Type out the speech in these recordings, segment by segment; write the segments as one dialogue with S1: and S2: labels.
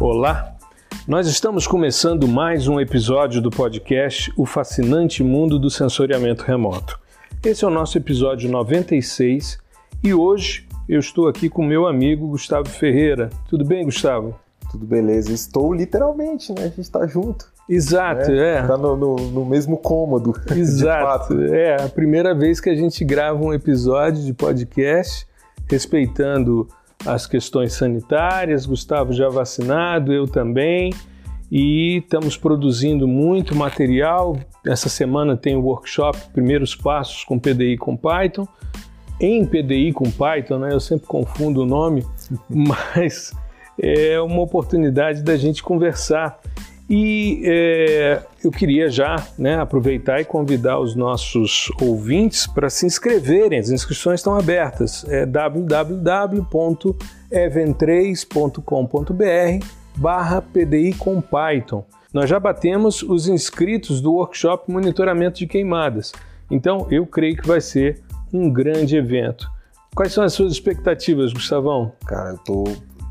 S1: Olá, nós estamos começando mais um episódio do podcast O Fascinante Mundo do Sensoriamento Remoto. Esse é o nosso episódio 96 e hoje eu estou aqui com meu amigo Gustavo Ferreira. Tudo bem, Gustavo?
S2: Tudo beleza. Estou literalmente, né? A gente está junto.
S1: Exato,
S2: né?
S1: é.
S2: Tá no, no, no mesmo cômodo.
S1: Exato. É a primeira vez que a gente grava um episódio de podcast respeitando as questões sanitárias. Gustavo já vacinado, eu também. E estamos produzindo muito material. Essa semana tem o workshop Primeiros Passos com PDI com Python. Em PDI com Python, né? Eu sempre confundo o nome, mas é uma oportunidade da gente conversar. E é, eu queria já né, aproveitar e convidar os nossos ouvintes para se inscreverem. As inscrições estão abertas. É www.even3.com.br barra PDI com Python. Nós já batemos os inscritos do workshop Monitoramento de Queimadas. Então eu creio que vai ser um grande evento. Quais são as suas expectativas, Gustavão?
S2: Cara, eu tô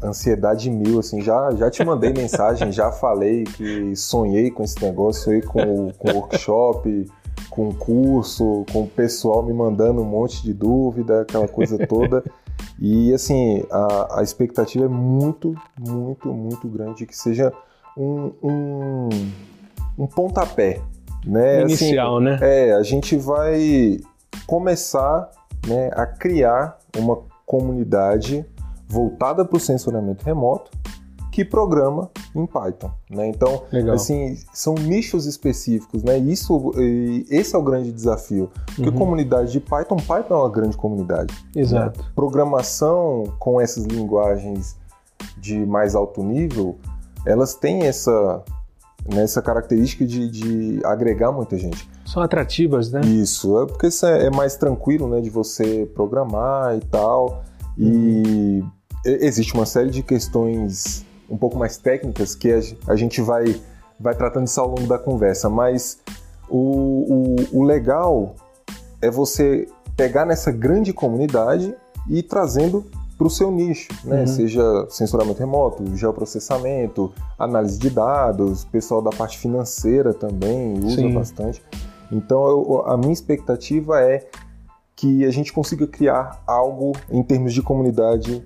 S2: ansiedade mil, assim, já, já te mandei mensagem, já falei que sonhei com esse negócio, sonhei com o, com workshop, com o curso, com o pessoal me mandando um monte de dúvida, aquela coisa toda. E assim, a, a expectativa é muito, muito, muito grande que seja um, um, um pontapé. Né?
S1: Inicial,
S2: assim,
S1: né?
S2: É, a gente vai começar né, a criar uma comunidade voltada para o sensoramento remoto que programa em Python, né? Então,
S1: Legal.
S2: assim, são nichos específicos, né? Isso, esse é o grande desafio. Porque
S1: Uhum.
S2: comunidade de Python, Python é uma grande comunidade.
S1: Exato.
S2: né? Programação com essas linguagens de mais alto nível, elas têm essa, né, essa característica de, de agregar muita gente.
S1: São atrativas, né?
S2: Isso, é porque isso é é mais tranquilo, né, de você programar e tal. E
S1: Uhum.
S2: Existe uma série de questões um pouco mais técnicas que a ge- a gente vai, vai tratando isso ao longo da conversa, mas o, o, o legal é você pegar nessa grande comunidade e ir trazendo para o seu nicho, né?
S1: Uhum.
S2: Seja sensoramento remoto, geoprocessamento, análise de dados, pessoal da parte financeira também usa
S1: Sim.
S2: bastante. Então, eu- a minha expectativa é que a gente consiga criar algo em termos de comunidade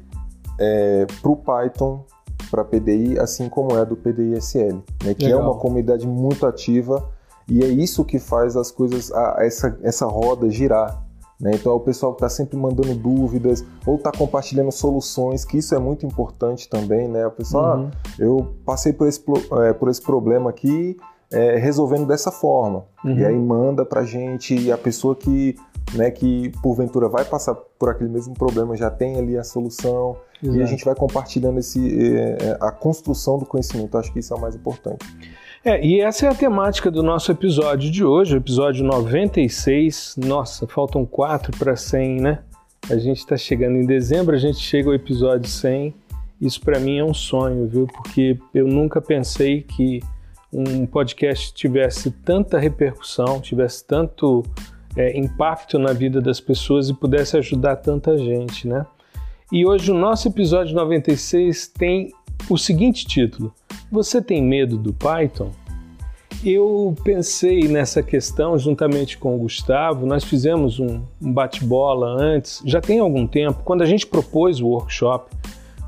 S2: para o Python, para PDI, assim como é do PDI-SL, né? que é
S1: Legal.
S2: uma comunidade muito ativa e é isso que faz as coisas, a- essa, essa roda girar. Né? Então é o pessoal que está sempre mandando dúvidas ou está compartilhando soluções, que isso é muito importante também. Né? O pessoal,
S1: Uhum.
S2: ah, eu passei por esse, é, por esse problema aqui, é, resolvendo dessa forma.
S1: Uhum.
S2: E aí manda pra gente e a pessoa que, né, que porventura vai passar por aquele mesmo problema já tem ali a solução e a
S1: Exato.
S2: gente vai compartilhando esse, é, a construção do conhecimento. Acho que isso é o mais importante.
S1: É, e essa é a temática do nosso episódio de hoje, o episódio 96. Nossa, faltam quatro para 100, né? A gente está chegando em dezembro, a gente chega ao episódio 100. Isso para mim é um sonho, viu? Porque eu nunca pensei que um podcast tivesse tanta repercussão, tivesse tanto é, impacto na vida das pessoas e pudesse ajudar tanta gente, né? E hoje o nosso episódio 96 tem o seguinte título: Você tem medo do Python? Eu pensei nessa questão juntamente com o Gustavo. Nós fizemos um, bate-bola antes, já tem algum tempo, quando a gente propôs o workshop.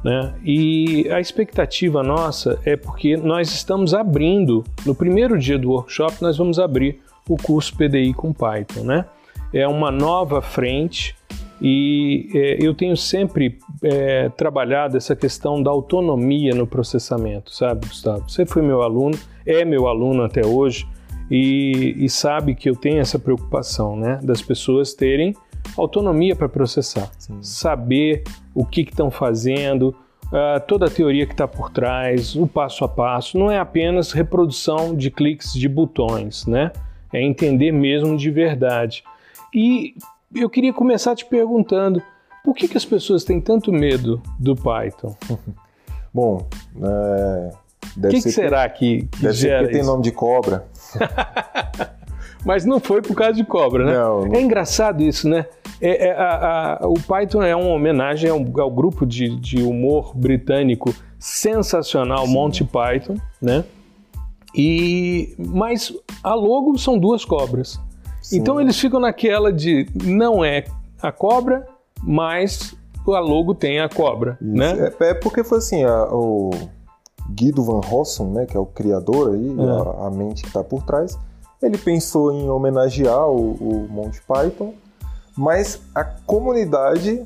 S1: Né? E a expectativa nossa é porque nós estamos abrindo, no primeiro dia do workshop, nós vamos abrir o curso PDI com Python. Né? É uma nova frente e é, eu tenho sempre é, trabalhado essa questão da autonomia no processamento, sabe, Gustavo? Você foi meu aluno, é meu aluno até hoje e, e sabe que eu tenho essa preocupação, né, das pessoas terem autonomia para processar,
S2: Sim.
S1: saber o que estão fazendo, uh, toda a teoria que está por trás, o passo a passo. Não é apenas reprodução de cliques de botões, né? É entender mesmo de verdade. E eu queria começar te perguntando por que, que as pessoas têm tanto medo do Python?
S2: Bom, é, deve
S1: que,
S2: ser
S1: que será que, que
S2: deve ser
S1: gera
S2: porque tem
S1: isso?
S2: nome de cobra.
S1: Mas não foi por causa de cobra, né?
S2: Não,
S1: É engraçado isso, né? É, é, a, a, o Python é uma homenagem ao, ao grupo de, de, humor britânico sensacional, Sim. Monty Python, né? E, mas a logo são duas cobras. Sim. Então eles ficam naquela de não é a cobra, mas a logo tem a cobra, Isso. né?
S2: É, é, porque foi assim, a, o Guido Van Rossum, né, que é o criador aí, é. a, a, mente que está por trás, ele pensou em homenagear o, o Monty Python, mas a comunidade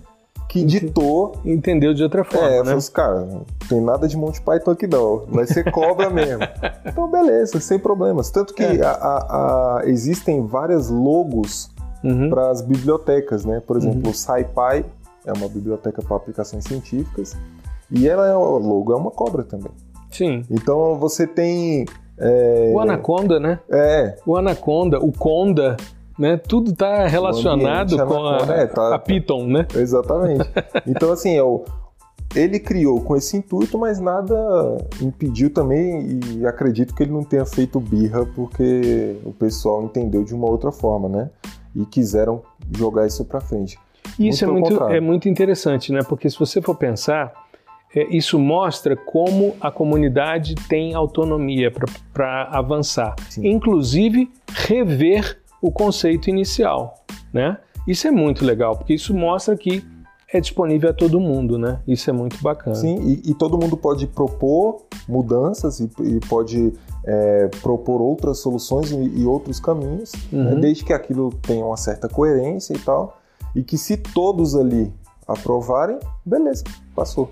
S2: que ditou.
S1: Entendeu de outra forma.
S2: É,
S1: né? falou
S2: assim, cara, não tem nada de Monty Python aqui não. Vai ser cobra mesmo. então, beleza, sem problemas. Tanto que é. a, a, a, existem várias logos uhum. para as bibliotecas, né? Por exemplo, uhum. o SciPy é uma biblioteca para aplicações científicas. E ela é, o logo é uma cobra também.
S1: Sim.
S2: Então você tem. É...
S1: O Anaconda, né?
S2: É.
S1: O Anaconda, o Conda né? Tudo está relacionado com a, é, tá, a, Python, né?
S2: Exatamente. Então, assim, é o, ele criou com esse intuito, mas nada impediu também, e acredito que ele não tenha feito birra porque o pessoal entendeu de uma outra forma, né? E quiseram jogar isso para frente.
S1: Isso muito é, muito, é muito interessante, né? Porque se você for pensar, é, isso mostra como a comunidade tem autonomia para avançar. Sim. Inclusive, rever o conceito inicial, né? Isso é muito legal, porque isso mostra que é disponível a todo mundo, né? Isso é muito bacana.
S2: Sim, e, e todo mundo pode propor mudanças e, e pode é, propor outras soluções e, e outros caminhos, né? uhum. né? desde que aquilo tenha uma certa coerência e tal, e que se todos ali aprovarem, beleza, passou.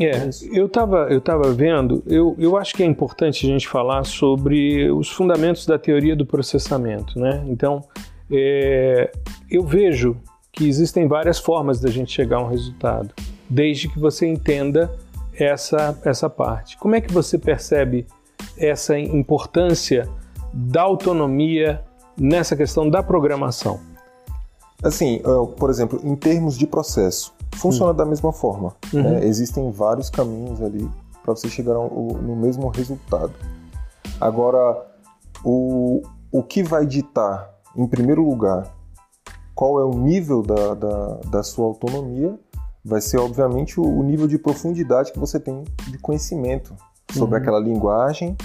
S1: É, é eu estava eu tava vendo, eu, eu acho que é importante a gente falar sobre os fundamentos da teoria do processamento, né? Então, é, eu vejo que existem várias formas da gente chegar a um resultado, desde que você entenda essa, essa parte. Como é que você percebe essa importância da autonomia nessa questão da programação?
S2: Assim, por exemplo, em termos de processo, funciona hum. da mesma forma. Uhum. Né? Existem vários caminhos ali para você chegar ao, no mesmo resultado. Agora, o, o que vai ditar, em primeiro lugar, qual é o nível da, da, da sua autonomia, vai ser, obviamente, o, o, nível de profundidade que você tem de conhecimento sobre uhum. aquela linguagem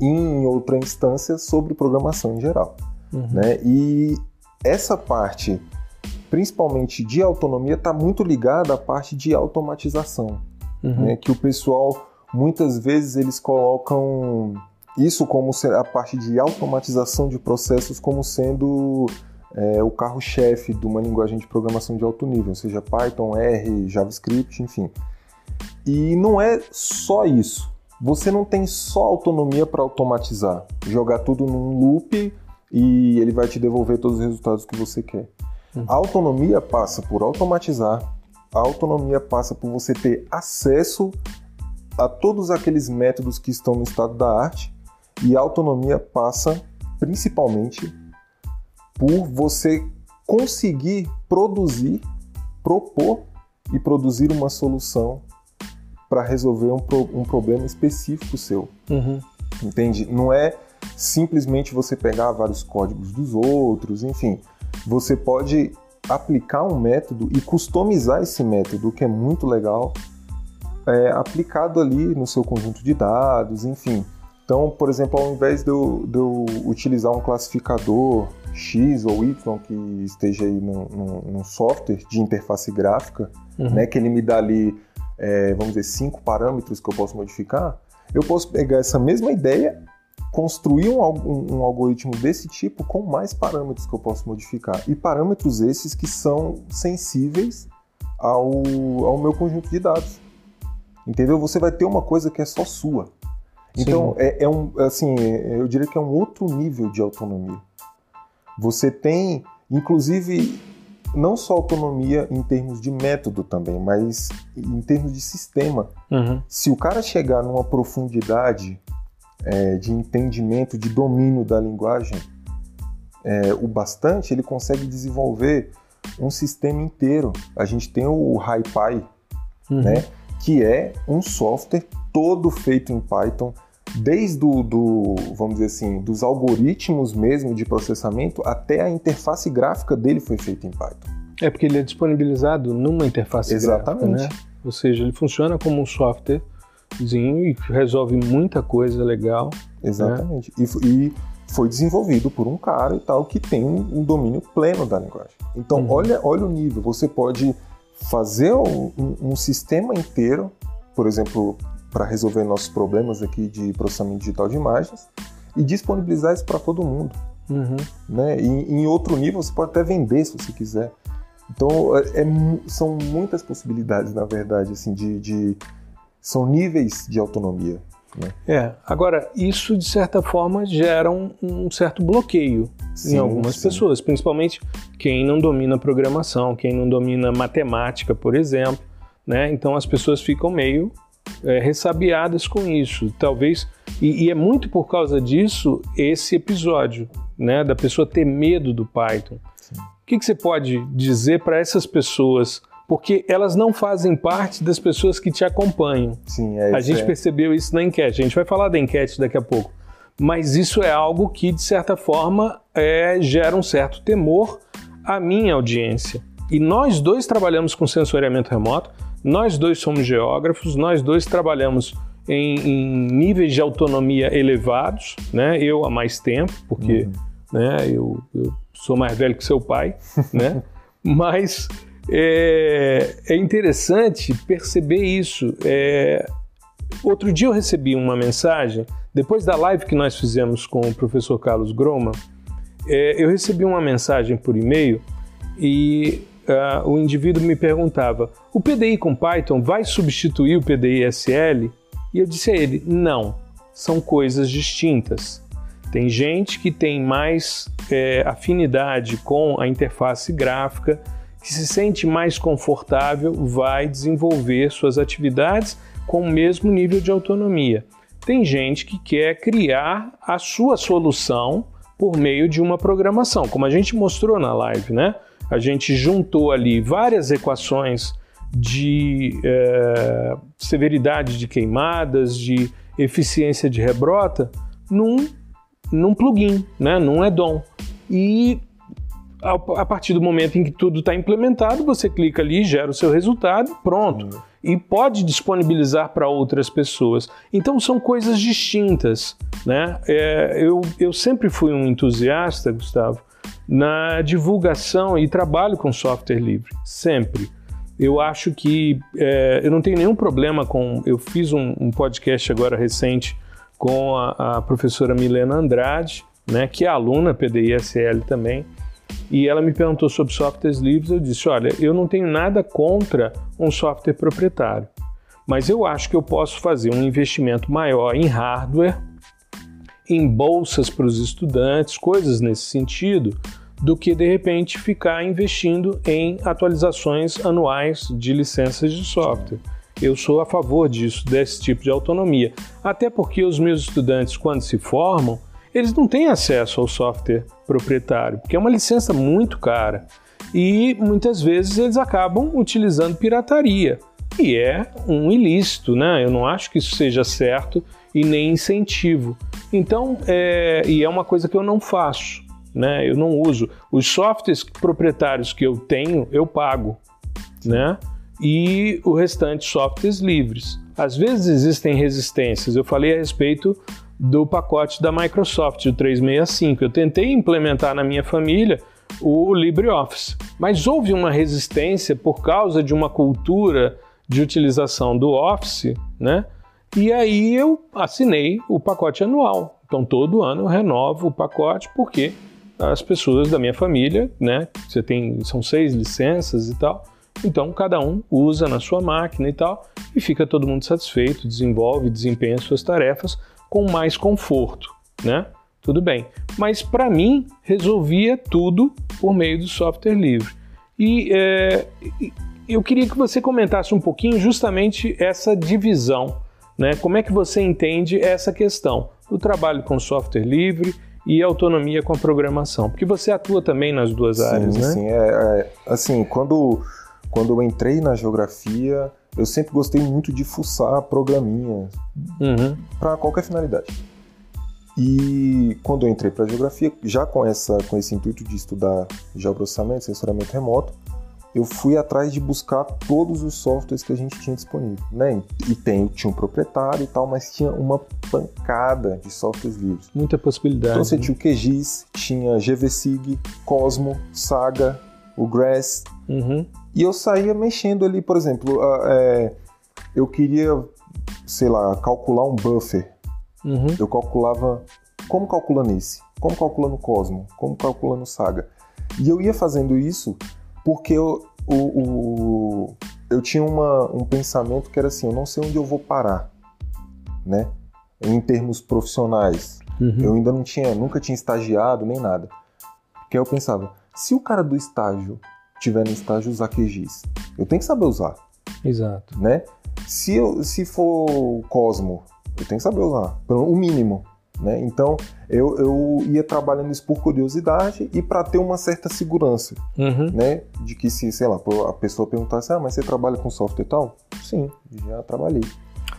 S2: e, em outra instância, sobre programação em geral. Uhum. Né? E essa parte principalmente de autonomia, está muito ligada à parte de automatização, uhum. né? que o pessoal muitas vezes eles colocam isso como a parte de automatização de processos como sendo é, o carro-chefe de uma linguagem de programação de alto nível, seja Python, R, JavaScript, enfim. E não é só isso. Você não tem só autonomia para automatizar, jogar tudo num loop e ele vai te devolver todos os resultados que você quer. A autonomia passa por automatizar, a autonomia passa por você ter acesso a todos aqueles métodos que estão no estado da arte, e a autonomia passa principalmente por você conseguir produzir, propor e produzir uma solução para resolver um, pro, um, problema específico seu. Uhum. Entende? Não é simplesmente você pegar vários códigos dos outros, enfim você pode aplicar um método e customizar esse método, o que é muito legal, é, aplicado ali no seu conjunto de dados, enfim. Então, por exemplo, ao invés de eu, de eu utilizar um classificador X ou Y que esteja aí num, software de interface gráfica, uhum. né, que ele me dá ali, é, vamos dizer, cinco parâmetros que eu posso modificar, eu posso pegar essa mesma ideia construir um, um, um, algoritmo desse tipo com mais parâmetros que eu posso modificar. E parâmetros esses que são sensíveis ao, ao meu conjunto de dados. Entendeu? Você vai ter uma coisa que é só sua. Então, é, é, um, assim, eu diria que é um outro nível de autonomia. Você tem, inclusive, não só autonomia em termos de método também, mas em termos de sistema. Uhum. Se o cara chegar numa profundidade é, de entendimento, de domínio da linguagem é, o bastante, ele consegue desenvolver um sistema inteiro. A gente tem o HiPy, uhum. né, que é um software todo feito em Python, desde o, do, vamos dizer assim, dos algoritmos mesmo de processamento até a interface gráfica dele foi feita em Python.
S1: É porque ele é disponibilizado numa interface
S2: Exatamente.
S1: gráfica, né? Ou seja, ele funciona como um softwarezinho e resolve muita coisa legal.
S2: Exatamente. Né? E, e, foi desenvolvido por um cara e tal que tem um domínio pleno da linguagem. Então, uhum. olha, olha o nível. Você pode fazer um, um, um sistema inteiro, por exemplo, para resolver nossos problemas aqui de processamento digital de imagens e disponibilizar isso para todo mundo. Uhum. Né? E, em outro nível, você pode até vender se você quiser. Então, é, é, são muitas possibilidades, na verdade, assim, de, de são níveis de autonomia. Né?
S1: É, agora, isso de certa forma gera um, um certo bloqueio sim, em algumas sim. pessoas, principalmente quem não domina programação, quem não domina matemática, por exemplo. Né? Então as pessoas ficam meio é, ressabiadas com isso. Talvez. E, e, é muito por causa disso esse episódio, né? Da pessoa ter medo do Python. Sim. O que, que você pode dizer para essas pessoas porque elas não fazem parte das pessoas que te acompanham.
S2: Sim, é
S1: A gente
S2: é.
S1: percebeu isso na enquete. A gente vai falar da enquete daqui a pouco. Mas isso é algo que, de certa forma, é, gera um certo temor à minha audiência. E nós dois trabalhamos com sensoriamento remoto, nós dois somos geógrafos, nós dois trabalhamos em, em níveis de autonomia elevados, né? Eu há mais tempo, porque uhum. né, eu, eu sou mais velho que seu pai, né? Mas é, é interessante perceber isso. É, outro dia eu recebi uma mensagem, depois da live que nós fizemos com o professor Carlos Groma, é, eu recebi uma mensagem por e-mail e uh, o indivíduo me perguntava: o PDI com Python vai substituir o PDI SL? E eu disse a ele: não, são coisas distintas. Tem gente que tem mais é, afinidade com a interface gráfica que se sente mais confortável vai desenvolver suas atividades com o mesmo nível de autonomia. Tem gente que quer criar a sua solução por meio de uma programação, como a gente mostrou na live, né? A gente juntou ali várias equações de é, severidade de queimadas, de eficiência de rebrota, num, num plugin, né? num add-on. E a partir do momento em que tudo está implementado, você clica ali, gera o seu resultado, pronto. Uhum. E pode disponibilizar para outras pessoas. Então são coisas distintas. Né? É, eu, eu sempre fui um entusiasta, Gustavo, na divulgação e trabalho com software livre. Sempre. Eu acho que é, eu não tenho nenhum problema com. Eu fiz um, um podcast agora recente com a, a professora Milena Andrade, né, que é aluna PDI-SL também e ela me perguntou sobre softwares livres. Eu disse: olha, eu não tenho nada contra um software proprietário, mas eu acho que eu posso fazer um investimento maior em hardware, em bolsas para os estudantes, coisas nesse sentido, do que de repente ficar investindo em atualizações anuais de licenças de software. Eu sou a favor disso, desse tipo de autonomia. Até porque os meus estudantes, quando se formam, eles não têm acesso ao software proprietário, porque é uma licença muito cara. E muitas vezes eles acabam utilizando pirataria. E é um ilícito, né? Eu não acho que isso seja certo e nem incentivo. Então, é, e é uma coisa que eu não faço, né? Eu não uso. Os softwares proprietários que eu tenho, eu pago, né? E o restante softwares livres. Às vezes existem resistências. Eu falei a respeito do pacote da Microsoft, o 365. Eu tentei implementar na minha família o LibreOffice, mas houve uma resistência por causa de uma cultura de utilização do Office, né? E aí eu assinei o pacote anual. Então todo ano eu renovo o pacote porque as pessoas da minha família, né? Você tem são seis licenças e tal. Então cada um usa na sua máquina e tal e fica todo mundo satisfeito, desenvolve, desempenha suas tarefas com mais conforto, né? Tudo bem. Mas para mim resolvia tudo por meio do software livre. E é, eu queria que você comentasse um pouquinho justamente essa divisão, né? Como é que você entende essa questão do trabalho com software livre e autonomia com a programação? Porque você atua também nas duas
S2: sim,
S1: áreas, né?
S2: Sim, é, é, assim, quando, quando eu entrei na geografia, eu sempre gostei muito de fuçar programinhas uhum. para qualquer finalidade. E quando eu entrei para geografia, já com essa com esse intuito de estudar geoprocessamento, sensoramento remoto, eu fui atrás de buscar todos os softwares que a gente tinha disponível, né? E tem, tinha um proprietário e tal, mas tinha uma pancada de softwares livres.
S1: Muita possibilidade.
S2: Então você
S1: né?
S2: tinha o QGIS, tinha GVSig, Cosmo, Saga, o Grass,
S1: Uhum.
S2: e eu saía mexendo ali, por exemplo, é, eu queria, sei lá, calcular um buffer.
S1: Uhum.
S2: Eu calculava como calcula nesse, como calcula no Cosmo, como calcula no Saga. E eu ia fazendo isso porque eu, o, o- eu tinha uma- um pensamento que era assim, eu não sei onde eu vou parar, né? Em termos profissionais.
S1: Uhum.
S2: Eu ainda não tinha, nunca tinha estagiado nem nada. Porque eu pensava, se o cara do estágio tiver no estágio usar QGIS, eu tenho que saber usar,
S1: Exato.
S2: né? Se, eu, se for Cosmo, eu tenho que saber usar, pelo- o mínimo, né? Então eu, eu ia trabalhando isso por curiosidade e para ter uma certa segurança,
S1: Uhum.
S2: né? De que se, sei lá, a pessoa perguntasse, ah, mas você trabalha com software e tal? Sim, já trabalhei.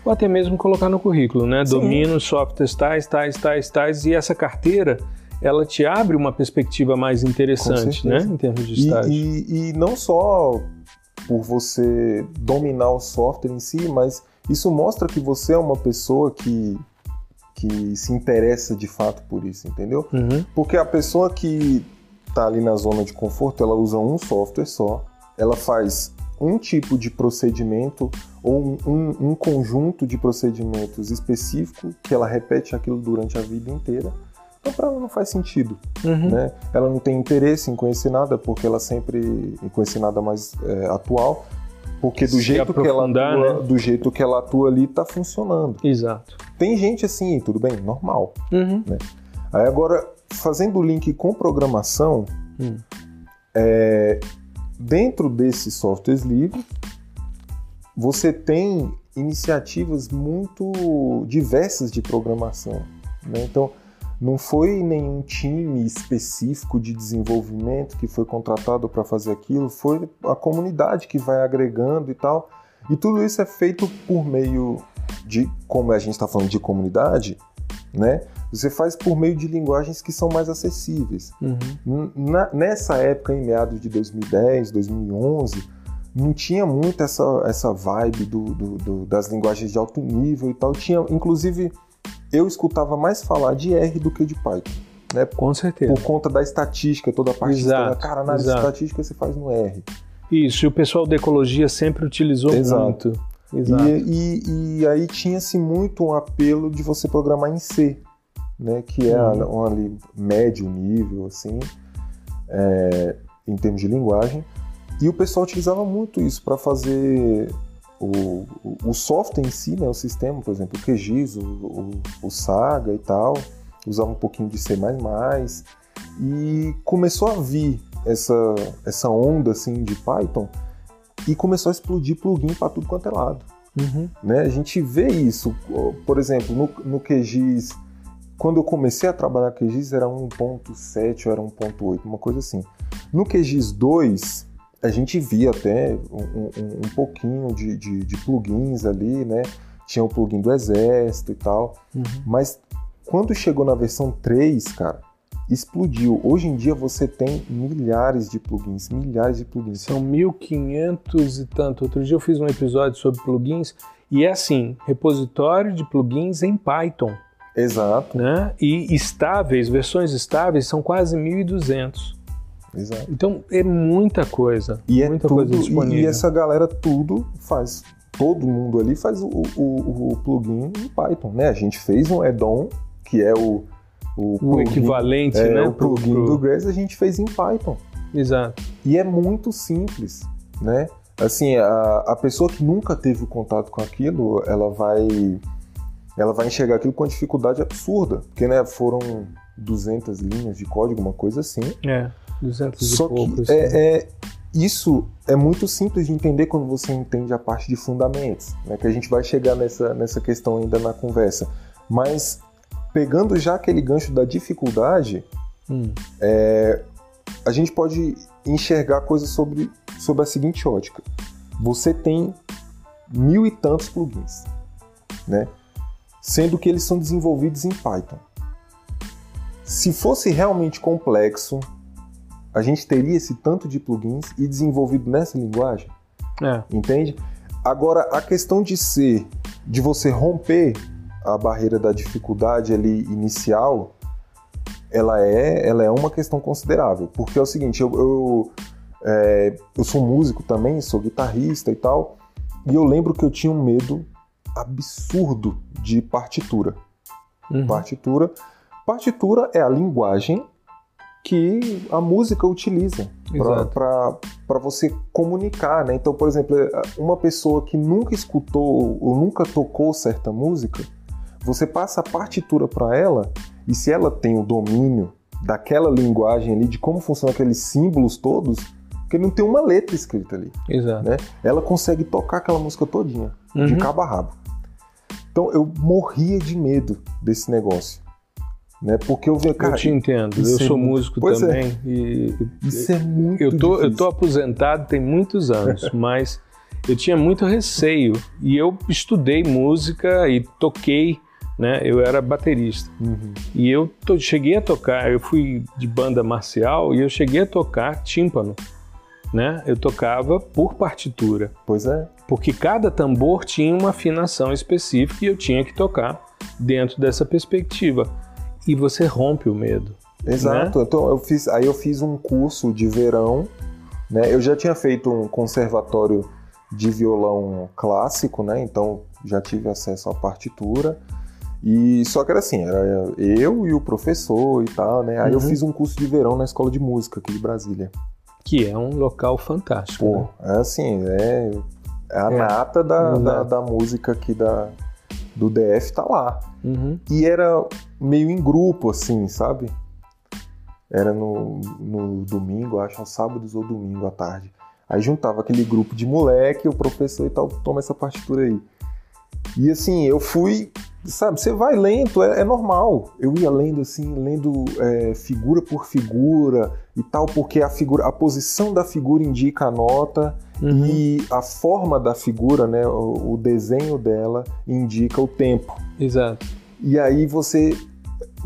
S1: Ou até mesmo colocar no currículo, né?
S2: Sim.
S1: Domino softwares tais, tais, tais, tais. E essa carteira, ela te abre uma perspectiva mais interessante, né? Em termos de
S2: E,
S1: estágio.
S2: e, e não só por você dominar o software em si, mas isso mostra que você é uma pessoa que, que se interessa de fato por isso, entendeu?
S1: Uhum.
S2: Porque a pessoa que está ali na zona de conforto, ela usa um software só, ela faz um tipo de procedimento ou um, um- um conjunto de procedimentos específico que ela repete aquilo durante a vida inteira. Então, para ela não faz sentido
S1: Uhum.
S2: né? Ela não tem interesse em conhecer nada porque ela sempre em conhecer nada mais é, atual, porque do
S1: Se
S2: jeito que ela atua,
S1: né?
S2: do jeito que ela atua ali tá funcionando.
S1: Exato.
S2: Tem gente assim, tudo bem, normal.
S1: Uhum.
S2: Aí agora fazendo o link com programação,
S1: Hum.
S2: é, dentro desses softwares livres, você tem iniciativas muito diversas de programação. né? Então, não foi nenhum time específico de desenvolvimento que foi contratado para fazer aquilo, foi a comunidade que vai agregando e tal. E tudo isso é feito por meio de, como a gente está falando de comunidade, né? Você faz por meio de linguagens que são mais acessíveis.
S1: Uhum.
S2: Na- nessa época, em meados de 2010, 2011, não tinha muito essa, essa vibe do, do- do- das linguagens de alto nível e tal. Tinha, inclusive, eu escutava mais falar de R do que de Python, né?
S1: Com certeza.
S2: Por conta da estatística, toda a parte
S1: Exato,
S2: externa. Cara, análise
S1: exato.
S2: estatística você faz no R.
S1: Isso, e o pessoal da ecologia sempre utilizou
S2: Exato.
S1: muito. Exato.
S2: E, e- e aí tinha-se muito um apelo de você programar em C, né? Que é
S1: Uhum.
S2: um ali médio nível, assim, é, em termos de linguagem. E o pessoal utilizava muito isso para fazer o, o- software em si, né? O sistema, por exemplo, o QGIS, o, o, o Saga e tal. Usava um pouquinho de C++. E começou a vir essa, essa onda, assim, de Python e começou a explodir plugin para tudo quanto é lado.
S1: Uhum.
S2: Né? A gente vê isso, por exemplo, no, no QGIS, quando eu comecei a trabalhar com QGIS era 1.7 ou era 1.8, uma coisa assim. No QGIS 2, a gente via até um, um- um pouquinho de, de- de plugins ali, né? Tinha o plugin do Exército e tal,
S1: Uhum.
S2: mas quando chegou na versão 3, cara, explodiu. Hoje em dia você tem milhares de plugins, milhares de plugins.
S1: São 1500 e tanto. Outro dia eu fiz um episódio sobre plugins e é assim, repositório de plugins em Python,
S2: Exato,
S1: né? E estáveis, versões estáveis são quase 1200.
S2: Exato.
S1: Então é muita coisa,
S2: E é
S1: muita
S2: tudo,
S1: coisa disponível.
S2: e essa galera tudo faz, todo mundo ali faz o, o, o plugin em Python, né? A gente fez um add-on, que é o, o,
S1: o
S2: plugin,
S1: equivalente,
S2: é,
S1: né?
S2: o
S1: pro-
S2: plugin
S1: pro-
S2: do Grace, a gente fez em Python.
S1: Exato.
S2: E é muito simples, né? Assim, a, a pessoa que nunca teve o contato com aquilo, ela vai ela vai enxergar aquilo com uma dificuldade absurda, porque né, foram 200 linhas de código, uma coisa assim.
S1: É, 200
S2: Só
S1: e poucos.
S2: que é, é- isso é muito simples de entender quando você entende a parte de fundamentos, né? Que a gente vai chegar nessa, nessa questão ainda na conversa. Mas pegando já aquele gancho da dificuldade,
S1: Hum,
S2: a gente pode enxergar coisas sobre, sobre a seguinte ótica. Você tem mil e tantos plugins, né? Sendo que eles são desenvolvidos em Python. Se fosse realmente complexo, a gente teria esse tanto de plugins e desenvolvido nessa linguagem?
S1: É.
S2: Entende? Agora, a questão de ser, de você romper a barreira da dificuldade ali inicial, ela é, ela é uma questão considerável. Porque é o seguinte, eu, eu, é, eu sou músico também, sou guitarrista e tal, e eu lembro que eu tinha um medo absurdo de partitura.
S1: Uhum.
S2: Partitura. Partitura é a linguagem que a música utiliza para você comunicar, né? Então, por exemplo, uma pessoa que nunca escutou ou nunca tocou certa música, você passa a partitura para ela e se ela tem o domínio daquela linguagem ali, de como funcionam aqueles símbolos todos, porque não tem uma letra escrita ali,
S1: Exato.
S2: né? Ela consegue tocar aquela música todinha, de
S1: Uhum.
S2: cabo a rabo. Então eu morria de medo desse negócio, né? Porque eu via, cara,
S1: eu te entendo. Eu
S2: é
S1: sou
S2: muito-
S1: músico
S2: é.
S1: também e
S2: isso é muito
S1: eu tô, eu
S2: difícil.
S1: tô aposentado tem muitos anos, mas eu tinha muito receio e eu estudei música e toquei, né? Eu era baterista
S2: Uhum.
S1: e eu to- cheguei a tocar. Eu fui de banda marcial e eu cheguei a tocar tímpano, né? Eu tocava por partitura,
S2: Pois é.
S1: porque cada tambor tinha uma afinação específica e eu tinha que tocar dentro dessa perspectiva. E você rompe o medo.
S2: Exato.
S1: Né?
S2: Então eu fiz, aí eu fiz um curso de verão, né? Eu já tinha feito um conservatório de violão clássico, né? Então já tive acesso à partitura. E só que era assim, era eu e o professor e tal, né? Aí eu
S1: Uhum.
S2: fiz um curso de verão na escola de música aqui de Brasília.
S1: Que é um local fantástico.
S2: Pô,
S1: né?
S2: é assim, é, é a
S1: É.
S2: nata da, da, da música aqui da, do DF tá lá.
S1: Uhum.
S2: E era meio em grupo, assim, sabe? Era no, no domingo, acho, aos sábados ou domingo à tarde. Aí juntava aquele grupo de moleque, o professor e tal, toma essa partitura aí. E assim, eu fui, sabe, você vai lento, é, é normal. Eu ia lendo assim, lendo é, figura por figura e tal, porque a figura, a posição da figura indica a nota
S1: Uhum.
S2: e a forma da figura, né, o, o desenho dela indica o tempo.
S1: Exato.
S2: E aí você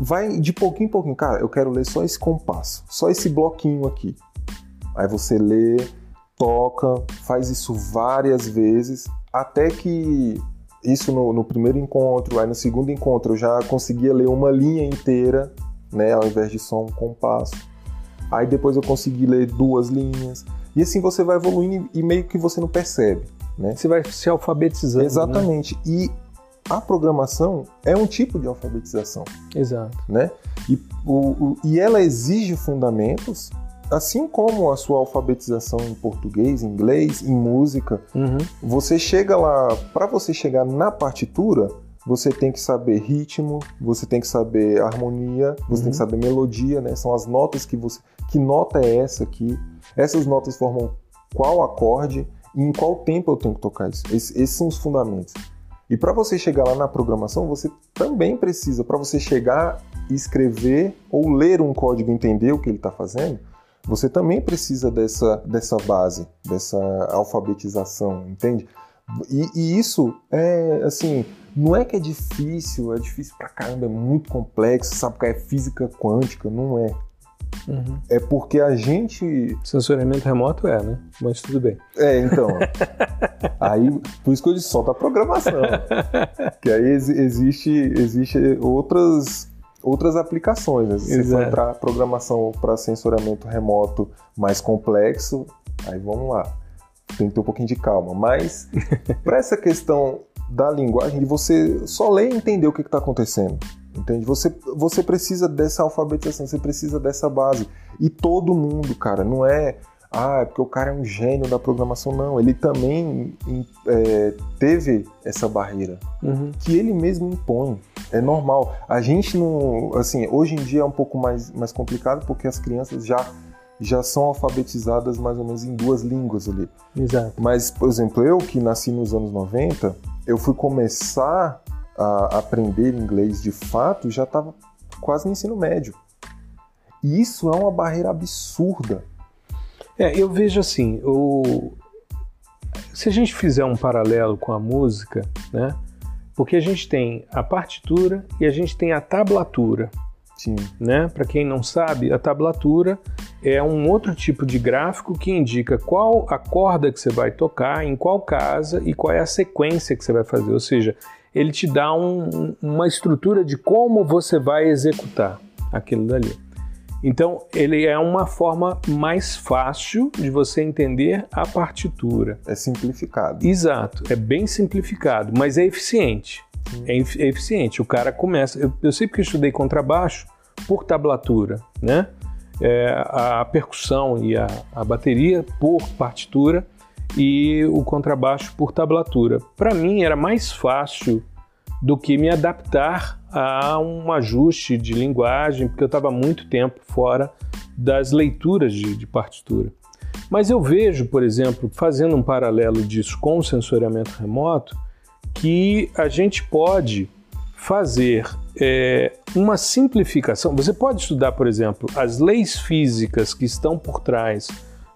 S2: vai de pouquinho em pouquinho. Cara, eu quero ler só esse compasso, só esse bloquinho aqui. Aí você lê, toca, faz isso várias vezes, até que isso no, no primeiro encontro, aí no segundo encontro eu já conseguia ler uma linha inteira, né, ao invés de só um compasso. Aí depois eu consegui ler duas linhas. E assim você vai evoluindo e meio que você não percebe, né?
S1: Você vai se alfabetizando. né?
S2: Exatamente. E a programação é um tipo de alfabetização,
S1: Exato.
S2: né? E, o, o- e ela exige fundamentos, assim como a sua alfabetização em português, inglês, em música.
S1: Uhum.
S2: Você chega lá, para você chegar na partitura, você tem que saber ritmo, você tem que saber harmonia, você
S1: Uhum.
S2: tem que saber melodia, né? São as notas que você. Que nota é essa aqui? Essas notas formam qual acorde e em qual tempo eu tenho que tocar isso. Esses, esses são os fundamentos. E para você chegar lá na programação, você também precisa, para você chegar e escrever ou ler um código e entender o que ele está fazendo, você também precisa dessa, dessa base, dessa alfabetização, entende? E, e isso é assim, não é que é difícil, é difícil pra caramba, é muito complexo, sabe? Porque é física quântica, não é.
S1: Uhum.
S2: É porque a gente.
S1: Sensoriamento remoto é, né? Mas tudo bem.
S2: É, então. aí, por isso que eu disse só da programação. que aí ex- existe, existe outras, outras aplicações. Né? Se você for
S1: Exato.
S2: entrar programação para sensoriamento remoto mais complexo, aí vamos lá. Tem que ter um pouquinho de calma. Mas, para essa questão da linguagem, de você só ler e entender o que está acontecendo. Entende? Você, você precisa dessa alfabetização, você precisa dessa base. E todo mundo, cara, não é. Ah, é porque o cara é um gênio da programação. Não, ele também é, teve essa barreira
S1: Uhum.
S2: que ele mesmo impõe. É normal. A gente não. Assim, hoje em dia é um pouco mais, mais complicado porque as crianças já, já são alfabetizadas mais ou menos em duas línguas ali.
S1: Exato.
S2: Mas, por exemplo, eu que nasci nos anos 90, eu fui começar a aprender inglês de fato já estava quase no ensino médio. E isso é uma barreira absurda.
S1: É, eu vejo assim, o... se a gente fizer um paralelo com a música, né? Porque a gente tem a partitura e a gente tem a tablatura.
S2: Sim.
S1: Né? Para quem não sabe, a tablatura é um outro tipo de gráfico que indica qual a corda que você vai tocar, em qual casa e qual é a sequência que você vai fazer. Ou seja, ele te dá um, uma estrutura de como você vai executar aquilo dali. Então, ele é uma forma mais fácil de você entender a partitura.
S2: É simplificado.
S1: Exato, é bem simplificado, mas é eficiente. É, é, eficiente. O cara começa. Eu, eu sei porque eu estudei contrabaixo por tablatura, né? É, a percussão e a, a bateria por partitura e o contrabaixo por tablatura. Para mim era mais fácil do que me adaptar a um ajuste de linguagem, porque eu estava muito tempo fora das leituras de, de, partitura. Mas eu vejo, por exemplo, fazendo um paralelo disso com o sensoriamento remoto, que a gente pode fazer é, uma simplificação. Você pode estudar, por exemplo, as leis físicas que estão por trás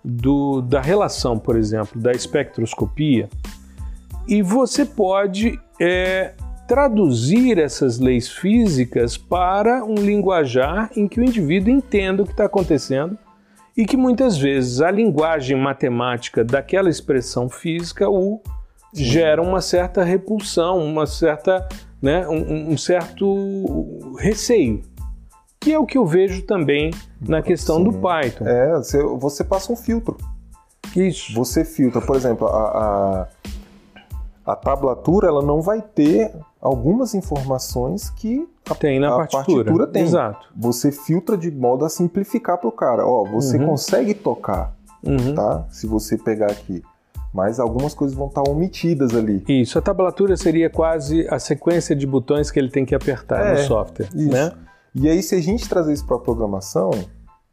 S1: do, da relação, por exemplo, da espectroscopia, e você pode é, traduzir essas leis físicas para um linguajar em que o indivíduo entenda o que está acontecendo e que muitas vezes a linguagem matemática daquela expressão física o gera uma certa repulsão, uma certa, né, um, um certo receio que é o que eu vejo também na questão Sim. do Python.
S2: É, você, você, passa um filtro.
S1: Isso.
S2: Você filtra, por exemplo, a, a, a tablatura ela não vai ter algumas informações que
S1: a, tem na
S2: a
S1: partitura.
S2: partitura tem.
S1: Exato.
S2: Você filtra de modo a simplificar para o cara. Ó, você uhum. consegue tocar, uhum. tá? Se você pegar aqui mas algumas coisas vão estar omitidas ali.
S1: Isso, a tablatura seria quase a sequência de botões que ele tem que apertar é, no software, isso. né?
S2: E aí, se a gente trazer isso para a programação,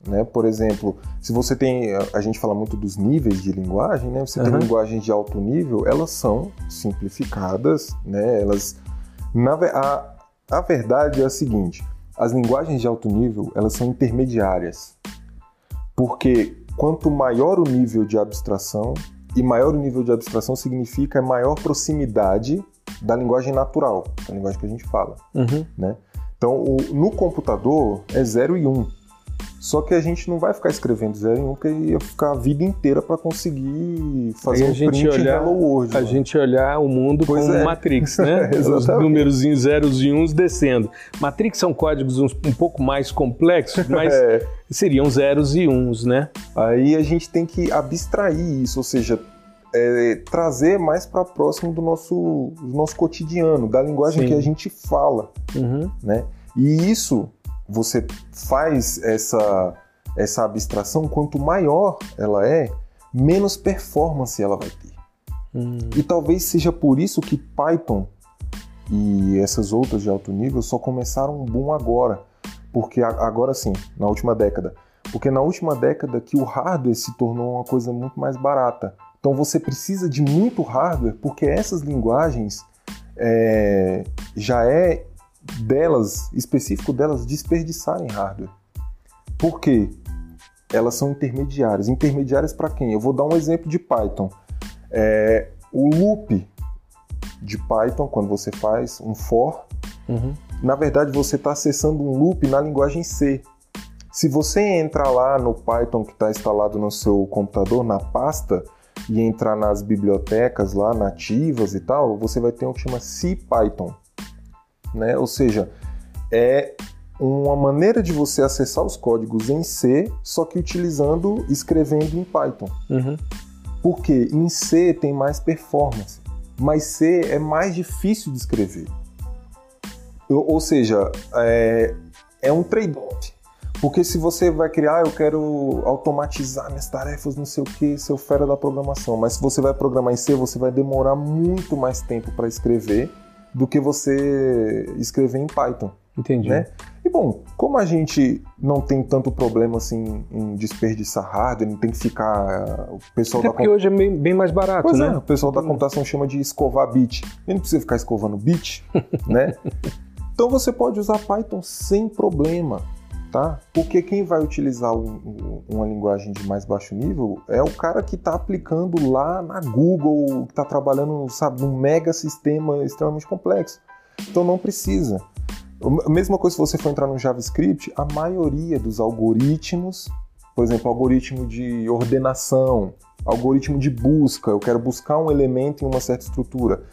S2: né? Por exemplo, se você tem, a gente fala muito dos níveis de linguagem, né? Você uhum. tem linguagens de alto nível, elas são simplificadas, né? Elas, na, a, a verdade é a seguinte: as linguagens de alto nível, elas são intermediárias, porque quanto maior o nível de abstração, e maior o nível de abstração significa maior proximidade da linguagem natural, da linguagem que a gente fala.
S1: Uhum.
S2: Né? Então, o, no computador é 0 e 1. Um. Só que a gente não vai ficar escrevendo 0 e 1, um, porque ia ficar a vida inteira para conseguir fazer Aí um print olhar, Hello World.
S1: A né? gente olhar o mundo pois como é. Matrix, né? Os númerozinhos zeros e uns descendo. Matrix são códigos um, um pouco mais complexos, mas é. seriam zeros e uns, né?
S2: Aí a gente tem que abstrair isso, ou seja, é, trazer mais para próximo do nosso, do nosso cotidiano, da linguagem Sim. que a gente fala,
S1: uhum.
S2: né? E isso você faz essa essa abstração quanto maior ela é, menos performance ela vai ter.
S1: Uhum.
S2: E talvez seja por isso que Python e essas outras de alto nível só começaram um boom agora, porque agora sim, na última década, porque na última década que o hardware se tornou uma coisa muito mais barata. Então você precisa de muito hardware, porque essas linguagens é, já é delas, específico delas, desperdiçarem hardware. Por quê? Elas são intermediárias. Intermediárias para quem? Eu vou dar um exemplo de Python. É, o loop de Python, quando você faz um for,
S1: uhum.
S2: na verdade você está acessando um loop na linguagem C. Se você entrar lá no Python que está instalado no seu computador, na pasta, e entrar nas bibliotecas lá nativas e tal, você vai ter um que chama CPython, né? Ou seja, é uma maneira de você acessar os códigos em C, só que utilizando, escrevendo em Python.
S1: Uhum.
S2: Porque em C tem mais performance, mas C é mais difícil de escrever. Ou seja, é, é um trade-off. Porque se você vai criar, eu quero automatizar minhas tarefas, não sei o que, seu fera da programação. Mas se você vai programar em C, você vai demorar muito mais tempo para escrever do que você escrever em Python.
S1: Entendi.
S2: Né? E bom, como a gente não tem tanto problema assim em desperdiçar hardware, não tem que ficar. O pessoal
S1: Até
S2: da
S1: porque hoje é bem, bem mais barato,
S2: pois
S1: né?
S2: É, o pessoal da computação chama de escovar bit. Ele não precisa ficar escovando bit, né? Então você pode usar Python sem problema tá? Porque quem vai utilizar um, uma linguagem de mais baixo nível é o cara que está aplicando lá na Google, que está trabalhando, sabe, num mega sistema extremamente complexo. Então não precisa. A mesma coisa se você for entrar no JavaScript, a maioria dos algoritmos, por exemplo, algoritmo de ordenação, algoritmo de busca, eu quero buscar um elemento em uma certa estrutura.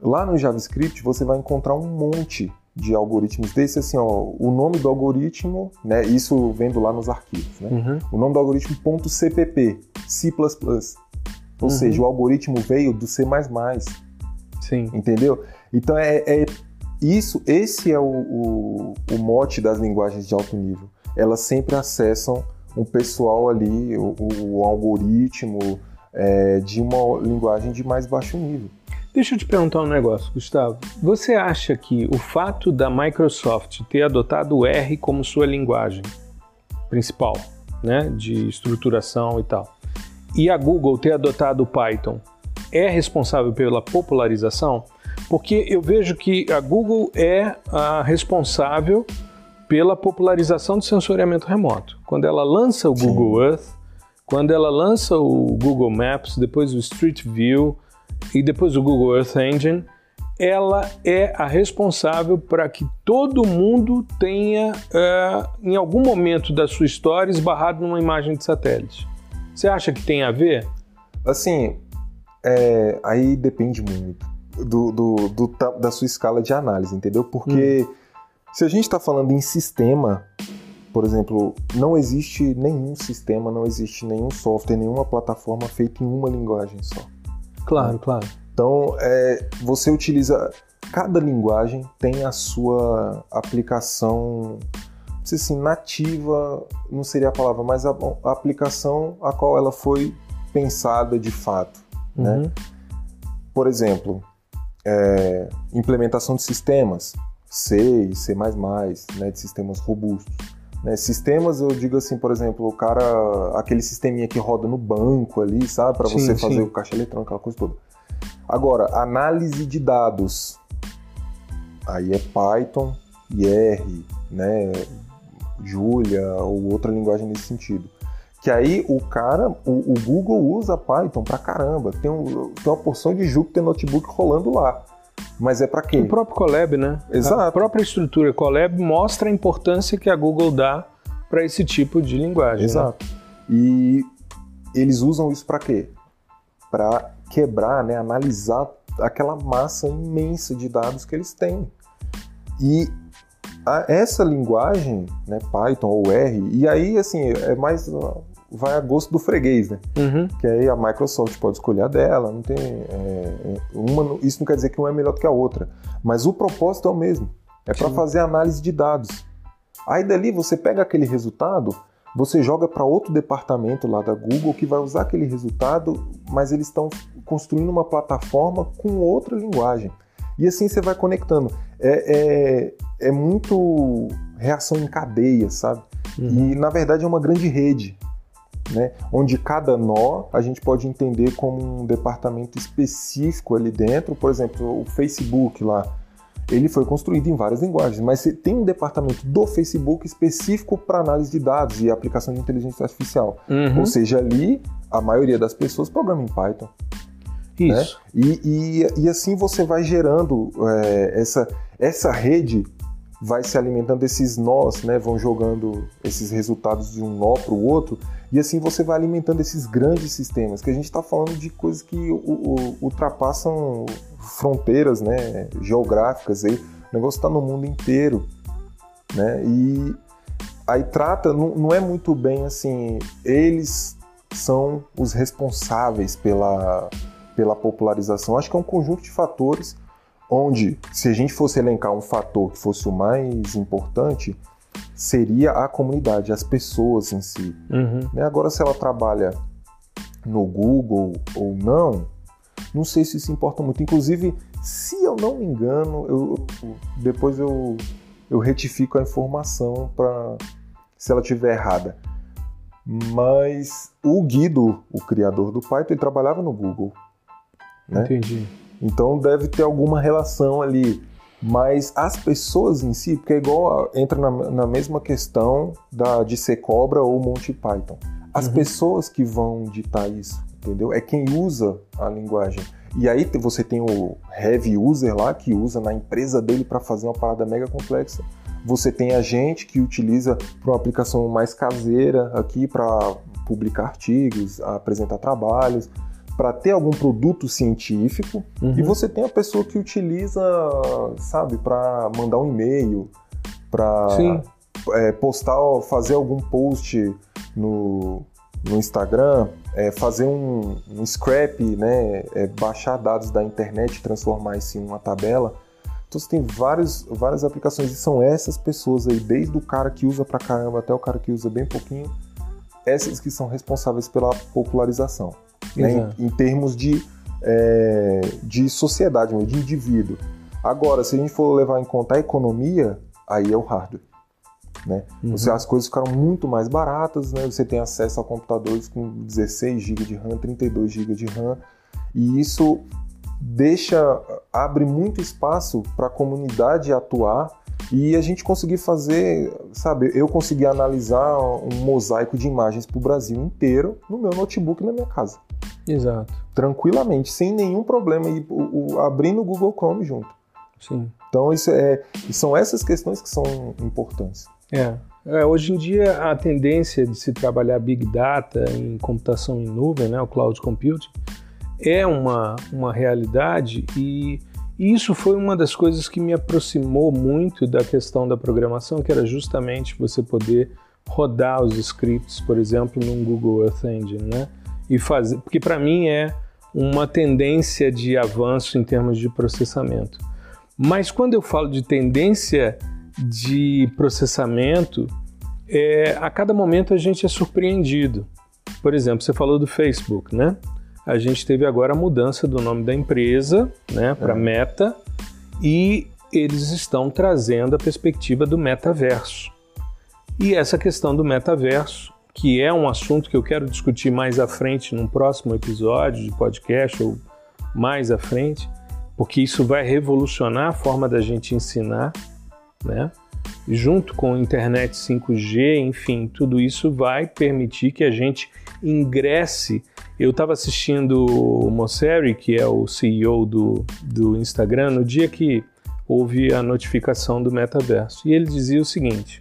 S2: Lá no JavaScript você vai encontrar um monte de algoritmos desse, assim, ó, o nome do algoritmo, né, isso vendo lá nos arquivos, né? Uhum. O nome do algoritmo .cpp, C++. Ou uhum. seja, o algoritmo veio do C++.
S1: Sim.
S2: Entendeu? Então é, é isso, esse é o, o, o, mote das linguagens de alto nível. Elas sempre acessam um pessoal ali, o, o algoritmo é, de uma linguagem de mais baixo nível.
S1: Deixa eu te perguntar um negócio, Gustavo. Você acha que o fato da Microsoft ter adotado o R como sua linguagem principal, né, de estruturação e tal, e a Google ter adotado o Python, é responsável pela popularização? Porque eu vejo que a Google é a responsável pela popularização do sensoriamento remoto. Quando ela lança o Sim. Google Earth, quando ela lança o Google Maps, depois o Street View e depois o Google Earth Engine, ela é a responsável para que todo mundo tenha, uh, em algum momento da sua história, esbarrado numa imagem de satélite. Você acha que tem a ver?
S2: Assim, é, aí depende muito do, do, do, da sua escala de análise, entendeu? Porque hum. se a gente está falando em sistema, por exemplo, não existe nenhum sistema, não existe nenhum software, nenhuma plataforma feita em uma linguagem só.
S1: Claro, né? claro.
S2: Então, é, você utiliza. Cada linguagem tem a sua aplicação, não sei assim, nativa, não seria a palavra, mas a, a aplicação a qual ela foi pensada de fato. Uhum. Né? Por exemplo, é, implementação de sistemas, C e C++, né, de sistemas robustos. Né, sistemas, eu digo assim, por exemplo, o cara, aquele sisteminha que roda no banco ali, sabe, para você fazer sim. o caixa eletrônico, aquela coisa toda. Agora, análise de dados, aí é Python e R, né, Julia ou outra linguagem nesse sentido. Que aí o cara, o, o Google usa Python pra caramba. Tem, um, tem uma porção de Jupyter Notebook rolando lá. Mas é para quê?
S1: O próprio Colab, né?
S2: Exato.
S1: A própria estrutura Colab mostra a importância que a Google dá para esse tipo de linguagem. Né?
S2: Exato. Né? E eles usam isso para quê? Para quebrar, né, analisar aquela massa imensa de dados que eles têm. E a, essa linguagem, né, Python ou R, e aí assim, é mais vai a gosto do freguês, né? Uhum. Que aí a Microsoft pode escolher a dela, não tem é, uma, isso não quer dizer que uma é melhor do que a outra, mas o propósito é o mesmo, é para fazer análise de dados. Aí dali você pega aquele resultado, você joga para outro departamento lá da Google que vai usar aquele resultado, mas eles estão construindo uma plataforma com outra linguagem. E assim você vai conectando. É, é, é muito reação em cadeia, sabe? Uhum. E na verdade é uma grande rede, né? Onde cada nó a gente pode entender como um departamento específico ali dentro. Por exemplo, o Facebook lá, ele foi construído em várias linguagens, mas tem um departamento do Facebook específico para análise de dados e aplicação de inteligência artificial. Uhum. Ou seja, ali a maioria das pessoas programa em Python.
S1: Isso.
S2: Né? E, e, e, assim você vai gerando é, essa, essa rede vai se alimentando desses nós, né? Vão jogando esses resultados de um nó para o outro e assim você vai alimentando esses grandes sistemas que a gente está falando de coisas que ultrapassam fronteiras, né? Geográficas aí, o negócio está no mundo inteiro, né? E aí trata, não, não é muito bem assim, eles são os responsáveis pela pela popularização. Acho que é um conjunto de fatores onde, se a gente fosse elencar um fator que fosse o mais importante, seria a comunidade, as pessoas em si. Uhum. Né? Agora, se ela trabalha no Google ou não, não sei se isso importa muito. Inclusive, se eu não me engano, eu, depois eu, eu retifico a informação para se ela estiver errada. Mas o Guido, o criador do Python, ele trabalhava no Google. Né?
S1: Entendi.
S2: Então deve ter alguma relação ali. Mas as pessoas em si, porque é igual entra na, na mesma questão da, de ser cobra ou Monty Python. As uhum. pessoas que vão ditar isso, entendeu? É quem usa a linguagem. E aí você tem o heavy user lá que usa na empresa dele para fazer uma parada mega complexa. Você tem a gente que utiliza para uma aplicação mais caseira aqui para publicar artigos, apresentar trabalhos, para ter algum produto científico. Uhum. E você tem a pessoa que utiliza, sabe, para mandar um e-mail, para é, postar, fazer algum post no, no Instagram, é, fazer um, um, scrap, né, é, baixar dados da internet transformar isso em uma tabela. Então você tem vários, várias aplicações e são essas pessoas aí, desde o cara que usa pra caramba até o cara que usa bem pouquinho, essas que são responsáveis pela popularização, né, em, em, termos de, é, de sociedade, de indivíduo. Agora, se a gente for levar em conta a economia, aí é o hardware. Né? Uhum. Você, as coisas ficaram muito mais baratas, né? você tem acesso a computadores com 16 GB de RAM, 32 GB de RAM, e isso deixa, abre muito espaço para a comunidade atuar e a gente conseguir fazer, sabe, eu consegui analisar um mosaico de imagens para o Brasil inteiro no meu notebook na minha casa.
S1: Exato.
S2: Tranquilamente, sem nenhum problema, e o, o, abrindo o Google Chrome junto.
S1: Sim.
S2: Então, isso é, são essas questões que são importantes.
S1: É. é. Hoje em dia, a tendência de se trabalhar Big Data em computação em nuvem, né, o Cloud Computing, é uma, uma realidade e isso foi uma das coisas que me aproximou muito da questão da programação, que era justamente você poder rodar os scripts, por exemplo, num Google Earth Engine, né? E fazer, porque para mim é uma tendência de avanço em termos de processamento. Mas quando eu falo de tendência de processamento, é, a cada momento a gente é surpreendido. Por exemplo, você falou do Facebook, né? a gente teve agora a mudança do nome da empresa né, para é. Meta e eles estão trazendo a perspectiva do metaverso. E essa questão do metaverso, que é um assunto que eu quero discutir mais à frente num próximo episódio de podcast ou mais à frente, porque isso vai revolucionar a forma da gente ensinar, né? Junto com internet 5G, enfim, tudo isso vai permitir que a gente ingresse eu estava assistindo o Mosseri, que é o CEO do, do Instagram, no dia que houve a notificação do metaverso. E ele dizia o seguinte: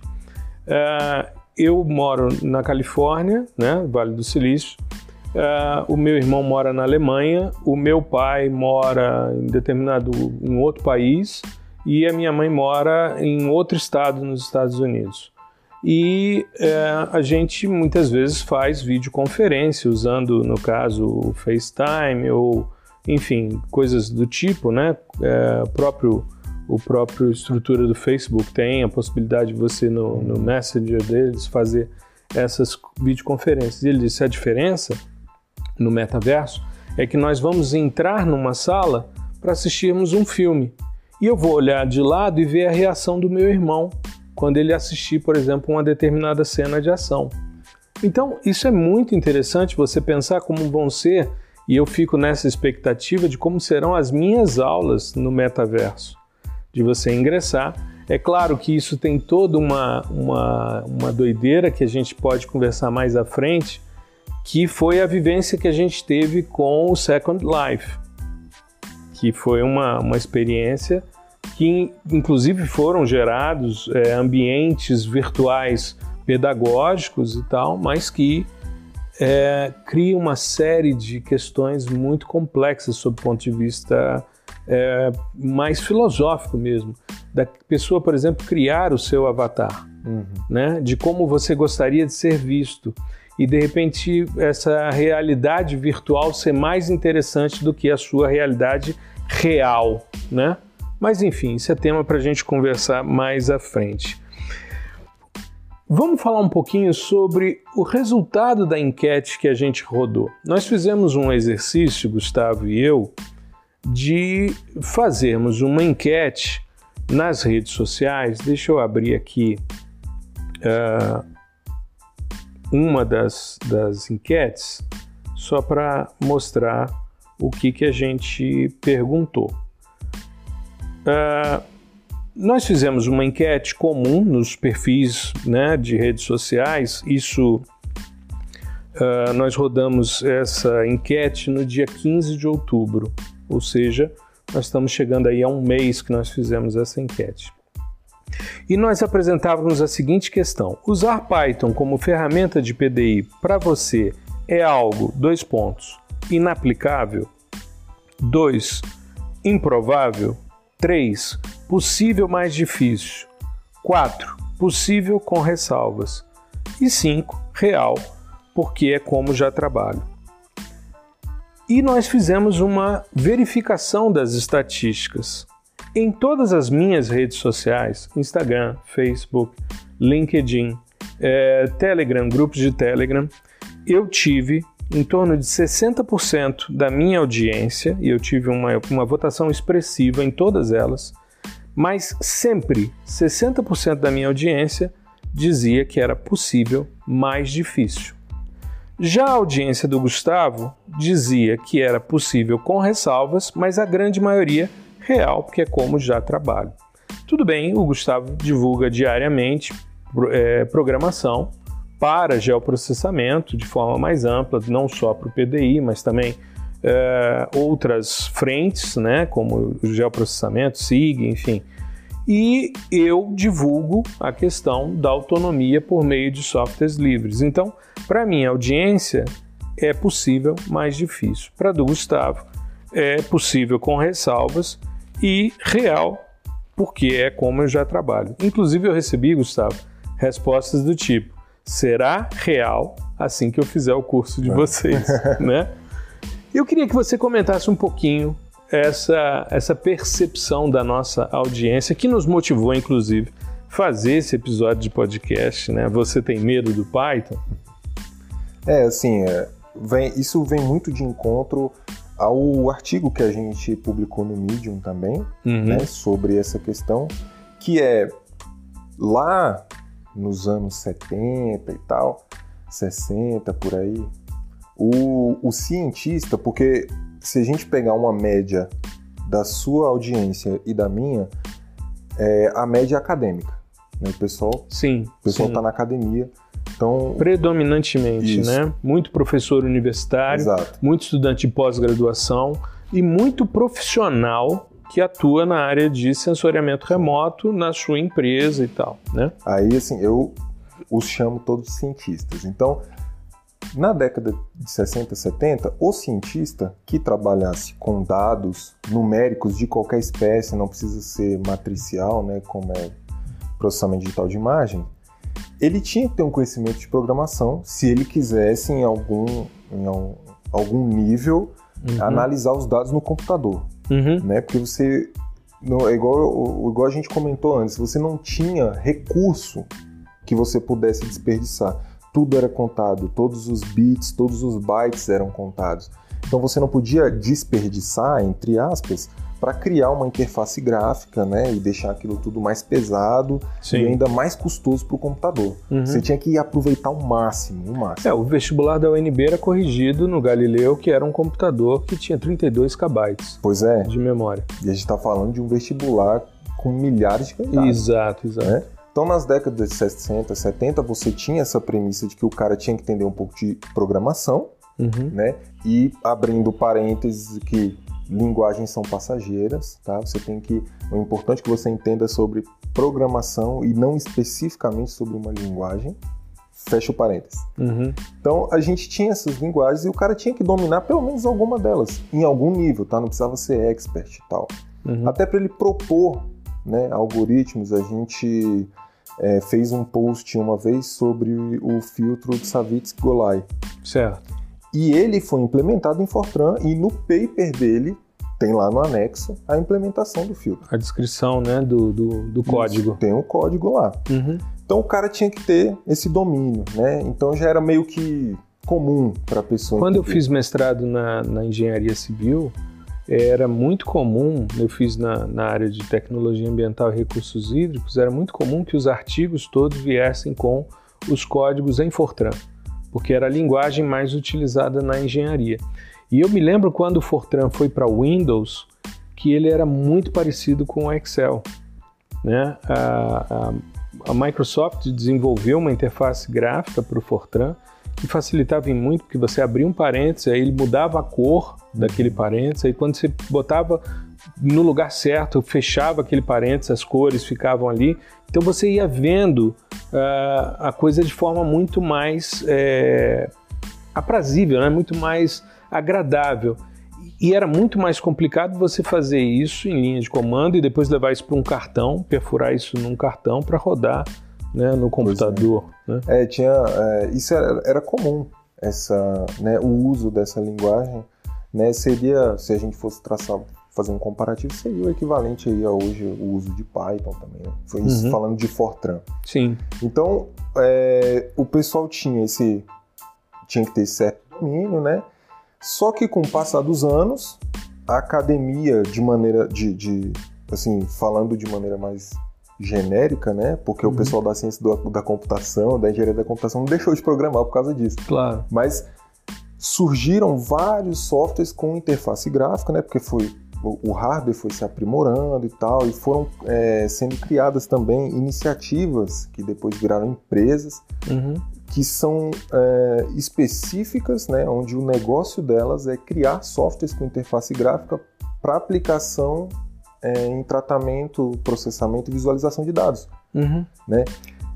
S1: uh, eu moro na Califórnia, né, Vale do Silício. Uh, o meu irmão mora na Alemanha, o meu pai mora em determinado em outro país e a minha mãe mora em outro estado nos Estados Unidos e é, a gente muitas vezes faz videoconferência usando, no caso, o FaceTime ou, enfim, coisas do tipo, né? É, próprio, o próprio estrutura do Facebook tem a possibilidade de você no, no Messenger deles fazer essas videoconferências. E ele disse a diferença no metaverso é que nós vamos entrar numa sala para assistirmos um filme e eu vou olhar de lado e ver a reação do meu irmão quando ele assistir, por exemplo, uma determinada cena de ação. Então, isso é muito interessante você pensar como vão ser, e eu fico nessa expectativa de como serão as minhas aulas no metaverso, de você ingressar. É claro que isso tem toda uma, uma, uma doideira que a gente pode conversar mais à frente, que foi a vivência que a gente teve com o Second Life, que foi uma, uma experiência que inclusive foram gerados é, ambientes virtuais pedagógicos e tal, mas que é, cria uma série de questões muito complexas sob o ponto de vista é, mais filosófico mesmo. Da pessoa, por exemplo, criar o seu avatar, uhum. né? de como você gostaria de ser visto. E de repente essa realidade virtual ser mais interessante do que a sua realidade real, né? Mas enfim, isso é tema para a gente conversar mais à frente. Vamos falar um pouquinho sobre o resultado da enquete que a gente rodou. Nós fizemos um exercício, Gustavo e eu, de fazermos uma enquete nas redes sociais. Deixa eu abrir aqui uh, uma das, das enquetes, só para mostrar o que, que a gente perguntou. Uh, nós fizemos uma enquete comum nos perfis né, de redes sociais. Isso uh, nós rodamos essa enquete no dia 15 de outubro. Ou seja, nós estamos chegando aí a um mês que nós fizemos essa enquete. E nós apresentávamos a seguinte questão: usar Python como ferramenta de PDI para você é algo, dois pontos, inaplicável? 2. Improvável? 3. Possível mais difícil? 4. Possível com ressalvas? E 5. Real, porque é como já trabalho. E nós fizemos uma verificação das estatísticas. Em todas as minhas redes sociais, Instagram, Facebook, LinkedIn, é, Telegram, grupos de Telegram, eu tive em torno de 60% da minha audiência, e eu tive uma, uma votação expressiva em todas elas, mas sempre 60% da minha audiência dizia que era possível mais difícil. Já a audiência do Gustavo dizia que era possível com ressalvas, mas a grande maioria real, porque é como já trabalho. Tudo bem, o Gustavo divulga diariamente é, programação para geoprocessamento de forma mais ampla, não só para o PDI, mas também é, outras frentes, né, como o geoprocessamento, SIG, enfim. E eu divulgo a questão da autonomia por meio de softwares livres. Então, para minha audiência, é possível, mais difícil. Para do Gustavo, é possível com ressalvas e real, porque é como eu já trabalho. Inclusive, eu recebi, Gustavo, respostas do tipo: será real assim que eu fizer o curso de é. vocês, né? Eu queria que você comentasse um pouquinho essa, essa percepção da nossa audiência que nos motivou, inclusive, fazer esse episódio de podcast, né? Você tem medo do Python?
S2: É, assim, é, vem, isso vem muito de encontro ao artigo que a gente publicou no Medium também, uhum. né, sobre essa questão, que é lá nos anos 70 e tal, 60 por aí, o, o cientista, porque se a gente pegar uma média da sua audiência e da minha, é a média acadêmica. Né? O pessoal,
S1: sim,
S2: o pessoal está na academia. Então,
S1: Predominantemente, isso. né? Muito professor universitário, Exato. muito estudante de pós-graduação e muito profissional que atua na área de sensoriamento remoto na sua empresa e tal, né?
S2: Aí, assim, eu os chamo todos cientistas. Então, na década de 60, 70, o cientista que trabalhasse com dados numéricos de qualquer espécie, não precisa ser matricial, né, como é processamento digital de imagem, ele tinha que ter um conhecimento de programação se ele quisesse em algum, em algum nível uhum. analisar os dados no computador uhum. né? Porque você não, é igual, igual a gente comentou antes, você não tinha recurso que você pudesse desperdiçar. Tudo era contado, todos os bits, todos os bytes eram contados. Então você não podia desperdiçar, entre aspas, para criar uma interface gráfica, né, e deixar aquilo tudo mais pesado Sim. e ainda mais custoso para o computador. Uhum. Você tinha que aproveitar o máximo, o máximo.
S1: É, o vestibular da UNB era corrigido no Galileu, que era um computador que tinha 32 KB
S2: pois é.
S1: de memória.
S2: E a gente está falando de um vestibular com milhares de candidatos.
S1: Exato, exato. Né?
S2: Então, nas décadas de 60, 70, você tinha essa premissa de que o cara tinha que entender um pouco de programação, uhum. né? E abrindo parênteses que linguagens são passageiras, tá? Você tem que. É importante que você entenda sobre programação e não especificamente sobre uma linguagem. Fecha o parênteses. Uhum. Então a gente tinha essas linguagens e o cara tinha que dominar pelo menos alguma delas, em algum nível, tá? Não precisava ser expert e tal. Uhum. Até para ele propor né, algoritmos, a gente é, fez um post uma vez sobre o filtro de Savitsky-Golay.
S1: Certo.
S2: E ele foi implementado em Fortran e no paper dele tem lá no anexo a implementação do filtro.
S1: A descrição né, do, do, do código.
S2: Isso, tem um código lá. Uhum. Então o cara tinha que ter esse domínio, né? Então já era meio que comum para a pessoa.
S1: Quando entender. eu fiz mestrado na, na engenharia civil, era muito comum, eu fiz na, na área de tecnologia ambiental e recursos hídricos, era muito comum que os artigos todos viessem com os códigos em Fortran porque era a linguagem mais utilizada na engenharia. E eu me lembro quando o Fortran foi para Windows, que ele era muito parecido com o Excel. Né? A, a, a Microsoft desenvolveu uma interface gráfica para o Fortran que facilitava muito, porque você abria um parênteses, aí ele mudava a cor daquele parênteses, aí quando você botava no lugar certo, fechava aquele parênteses, as cores ficavam ali, então você ia vendo uh, a coisa de forma muito mais é, aprazível, né? muito mais agradável. E era muito mais complicado você fazer isso em linha de comando e depois levar isso para um cartão, perfurar isso num cartão para rodar né, no computador.
S2: É. Né? é. tinha, é, isso era, era, comum, essa, né, o uso dessa linguagem. Né, seria, se a gente fosse traçar, fazer um comparativo, seria o equivalente aí a hoje o uso de Python também. Né? Foi isso uhum. falando de Fortran.
S1: Sim.
S2: Então, é, o pessoal tinha esse, tinha que ter certo domínio, né? Só que com o passar dos anos, a academia, de maneira de, de assim, falando de maneira mais genérica, né? Porque uhum. o pessoal da ciência do, da computação, da engenharia da computação, não deixou de programar por causa disso.
S1: Claro.
S2: Mas surgiram vários softwares com interface gráfica, né? Porque foi o hardware foi se aprimorando e tal, e foram é, sendo criadas também iniciativas que depois viraram empresas uhum que são é, específicas, né, onde o negócio delas é criar softwares com interface gráfica para aplicação é, em tratamento, processamento e visualização de dados.
S1: Uhum. Né?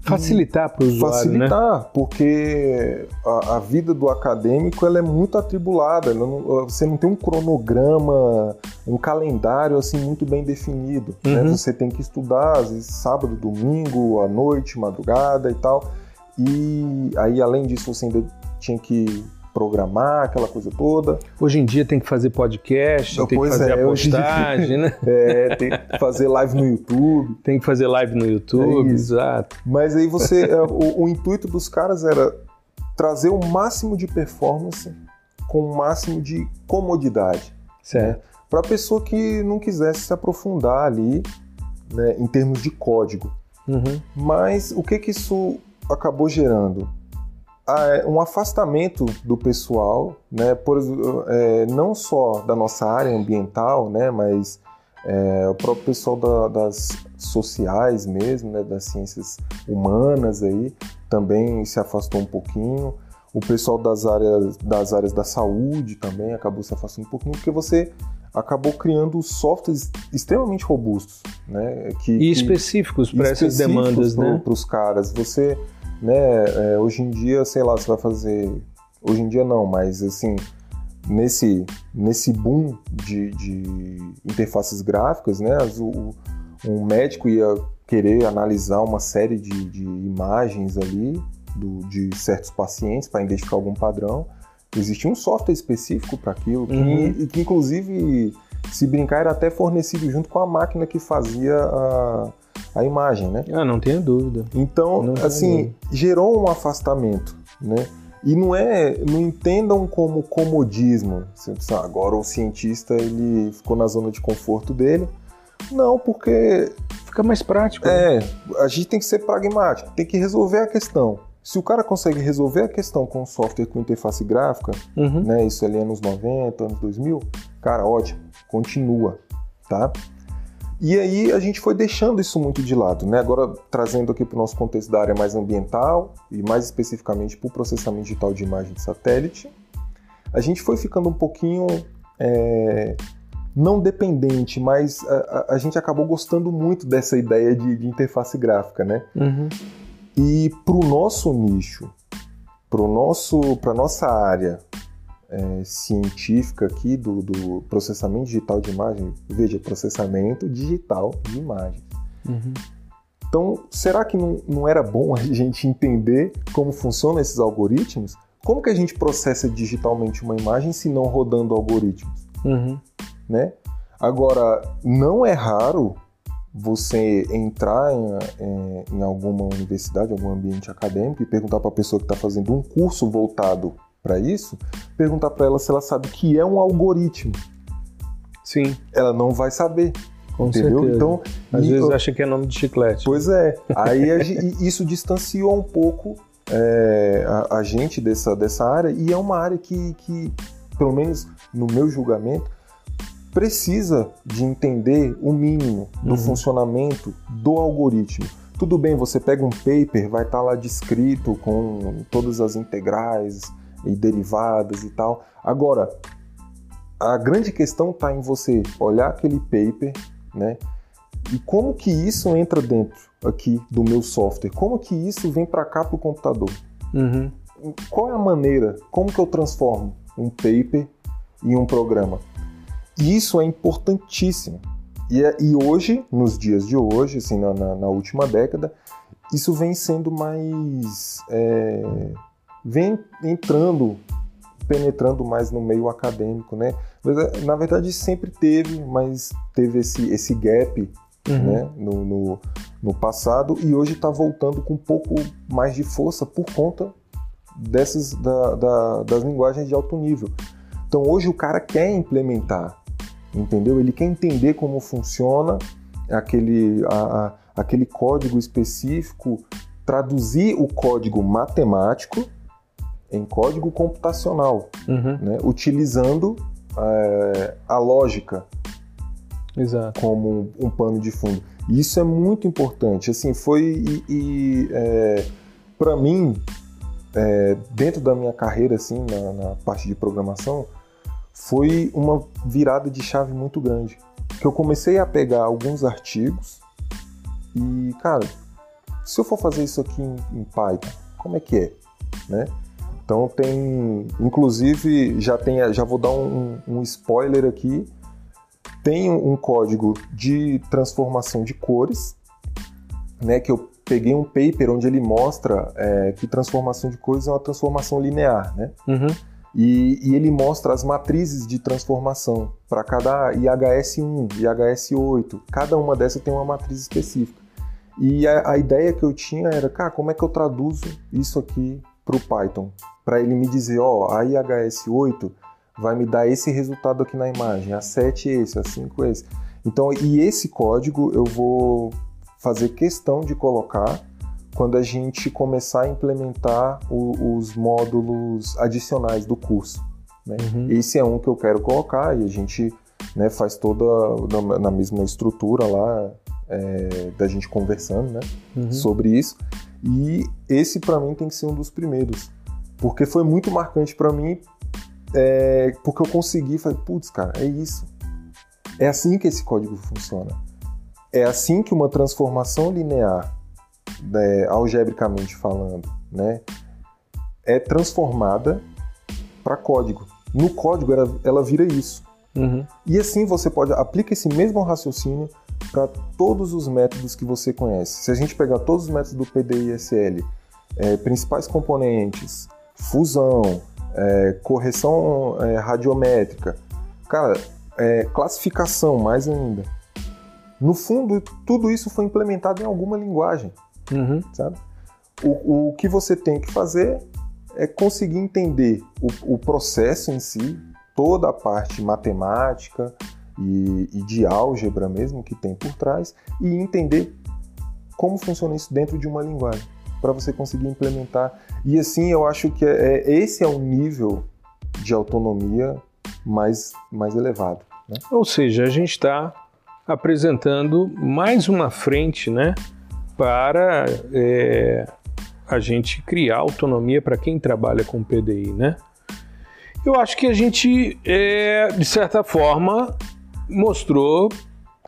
S1: Facilitar para o usuário,
S2: Facilitar,
S1: né?
S2: porque a, a, vida do acadêmico ela é muito atribulada. Não, você não tem um cronograma, um calendário assim muito bem definido. Né? Uhum. Né? Você tem que estudar, às vezes, sábado, domingo, à noite, madrugada e tal. E aí, além disso, você ainda tinha que programar aquela coisa toda.
S1: Hoje em dia tem que fazer podcast, tem que fazer é, a postagem, né?
S2: É, tem que fazer live no YouTube.
S1: Tem que fazer live no YouTube, é exato.
S2: Mas aí você, é, o, o, intuito dos caras era trazer o máximo de performance com o máximo de comodidade.
S1: Certo. Né?
S2: Para a pessoa que não quisesse se aprofundar ali, né, em termos de código.
S1: Uhum.
S2: Mas o que que isso acabou gerando um afastamento do pessoal, né, por, é, não só da nossa área ambiental, né, mas é, o próprio pessoal da, das sociais mesmo, né, das ciências humanas aí, também se afastou um pouquinho. O pessoal das áreas, das áreas da saúde também acabou se afastando um pouquinho, porque você acabou criando softwares extremamente robustos, né?
S1: Que, e específicos para essas demandas, pro, né?
S2: Para os caras. Você né? É, hoje em dia, sei lá, você vai fazer. Hoje em dia não, mas assim, nesse, nesse boom de, de interfaces gráficas, né? O, um médico ia querer analisar uma série de, de imagens ali do, de certos pacientes para identificar algum padrão. Existia um software específico para aquilo, que, uhum. que inclusive, se brincar, era até fornecido junto com a máquina que fazia a, a imagem, né?
S1: Ah, não tenho dúvida.
S2: Então, não assim, gerou um afastamento, né? E não é, não entendam como comodismo. Agora o cientista ele ficou na zona de conforto dele. Não, porque
S1: fica mais prático.
S2: É, né? a gente tem que ser pragmático, tem que resolver a questão. Se o cara consegue resolver a questão com software com interface gráfica, uhum. né, isso ali é anos 90, anos 2000, cara, ótimo, continua, tá? E aí a gente foi deixando isso muito de lado, né? Agora trazendo aqui para o nosso contexto da área mais ambiental e mais especificamente para o processamento digital de imagem de satélite, a gente foi ficando um pouquinho é, não dependente, mas a, a, gente acabou gostando muito dessa ideia de, de interface gráfica, né?
S1: Uhum.
S2: E para o nosso nicho, para nosso, para nossa área é, científica aqui do, do, processamento digital de imagem, veja, processamento digital de imagem.
S1: Uhum.
S2: Então, será que não, não era bom a gente entender como funcionam esses algoritmos? Como que a gente processa digitalmente uma imagem se não rodando algoritmos?
S1: Uhum.
S2: Né? Agora, não é raro você entrar em, em, em alguma universidade, algum ambiente acadêmico e perguntar para a pessoa que está fazendo um curso voltado para isso, perguntar para ela se ela sabe o que é um algoritmo.
S1: Sim.
S2: Ela não vai saber.
S1: Com
S2: entendeu?
S1: Certeza.
S2: Então,
S1: às vezes eu... acha que é nome de chiclete.
S2: Pois é. Aí isso distanciou um pouco é, a, a, gente dessa, dessa área e é uma área que, que, pelo menos no meu julgamento, precisa de entender o mínimo do uhum. funcionamento do algoritmo. Tudo bem, você pega um paper, vai estar tá lá descrito com todas as integrais, e derivadas e tal. Agora, a grande questão está em você olhar aquele paper, né? E como que isso entra dentro aqui do meu software? Como que isso vem para cá para o computador?
S1: Uhum.
S2: Qual é a maneira? Como que eu transformo um paper em um programa? E isso é importantíssimo. E, é, e hoje, nos dias de hoje, assim, na, na, na última década, isso vem sendo mais. É, vem entrando, penetrando mais no meio acadêmico, né? É, na verdade, sempre teve, mas teve esse, esse gap uhum. né, no, no, no, passado e hoje está voltando com um pouco mais de força por conta dessas da, da, das linguagens de alto nível. Então hoje o cara quer implementar, entendeu? Ele quer entender como funciona aquele, a, a, aquele código específico, traduzir o código matemático em código computacional,
S1: uhum.
S2: né? utilizando é, a lógica
S1: Exato.
S2: como um pano de fundo. E isso é muito importante. Assim, foi e, e é, para mim é, dentro da minha carreira assim na, na, parte de programação foi uma virada de chave muito grande. Que eu comecei a pegar alguns artigos e cara, se eu for fazer isso aqui em, em Python, como é que é, né? Então tem, inclusive já tem, já vou dar um, um spoiler aqui tem um código de transformação de cores, né, que eu peguei um paper onde ele mostra é, que transformação de cores é uma transformação linear, né?
S1: Uhum.
S2: E, e, ele mostra as matrizes de transformação para cada IHS1, IHS8, cada uma dessas tem uma matriz específica. E a, a ideia que eu tinha era, cara, como é que eu traduzo isso aqui para o Python? Para ele me dizer, ó, a IHS8 vai me dar esse resultado aqui na imagem, a 7 esse, a 5 esse. Então, e esse código eu vou fazer questão de colocar quando a gente começar a implementar o, os módulos adicionais do curso. Né? Uhum. Esse é um que eu quero colocar e a gente né, faz toda na, na, mesma estrutura lá é, da gente conversando né, uhum. sobre isso. E esse para mim tem que ser um dos primeiros, porque foi muito marcante para mim é, porque eu consegui, falei, putz, cara, é isso. É assim que esse código funciona. É assim que uma transformação linear, né, algebricamente falando, né, é transformada para código. No código ela, ela vira isso.
S1: Uhum.
S2: E assim você pode aplicar esse mesmo raciocínio para todos os métodos que você conhece. Se a gente pegar todos os métodos do PDISL, é, principais componentes, fusão, é, correção é, radiométrica, cara, é, classificação mais ainda. No fundo, tudo isso foi implementado em alguma linguagem,
S1: uhum.
S2: sabe? O, o que você tem que fazer é conseguir entender o, o processo em si, toda a parte matemática e, e de álgebra mesmo que tem por trás, e entender como funciona isso dentro de uma linguagem para você conseguir implementar. E assim, eu acho que é, é, esse é um nível de autonomia mais, mais elevado. Né?
S1: Ou seja, a gente está apresentando mais uma frente né, para é, a gente criar autonomia para quem trabalha com PDI. Né? Eu acho que a gente, é, de certa forma, mostrou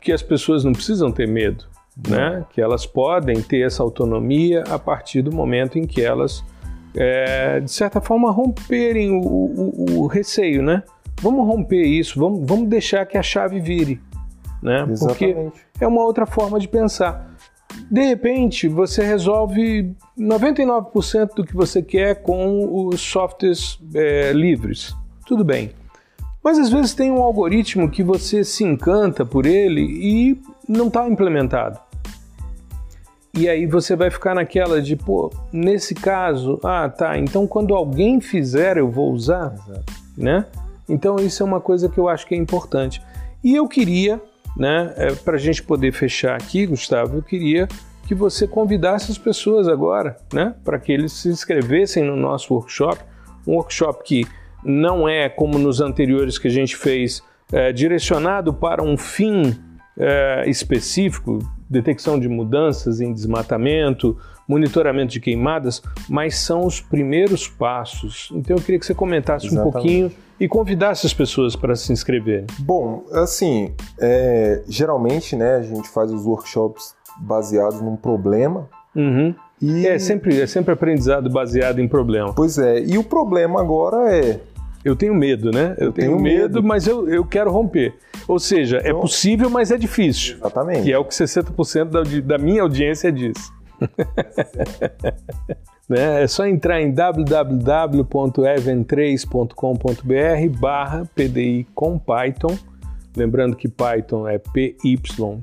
S1: que as pessoas não precisam ter medo né? que elas podem ter essa autonomia a partir do momento em que elas, é, de certa forma, romperem o, o, o, receio. Né? Vamos romper isso, vamos, vamos deixar que a chave vire. Né? Porque é uma outra forma de pensar. De repente, você resolve 99% do que você quer com os softwares é, livres. Tudo bem. Mas às vezes tem um algoritmo que você se encanta por ele e não está implementado. E aí você vai ficar naquela de, pô, nesse caso, ah, tá, então quando alguém fizer eu vou usar, Exato. né? Então isso é uma coisa que eu acho que é importante. E eu queria, né, é, para a gente poder fechar aqui, Gustavo, eu queria que você convidasse as pessoas agora, né, para que eles se inscrevessem no nosso workshop, um workshop que não é como nos anteriores que a gente fez, é, direcionado para um fim é, específico detecção de mudanças em desmatamento, monitoramento de queimadas, mas são os primeiros passos. Então eu queria que você comentasse Exatamente. um pouquinho e convidasse as pessoas para se inscreverem.
S2: Bom, assim, é, geralmente né, a gente faz os workshops baseados num problema.
S1: Uhum. E... É, sempre, é sempre aprendizado baseado em problema.
S2: Pois é, e o problema agora é.
S1: Eu tenho medo, né? Eu, eu tenho, tenho medo, mas eu, eu quero romper. Ou seja, é então, é possível, mas é difícil.
S2: Exatamente.
S1: Que é o que 60% da, da minha audiência diz. né? É só entrar em www.even3.com.br barra PDI com Python. Lembrando que Python é P-Y-T-H-O-N,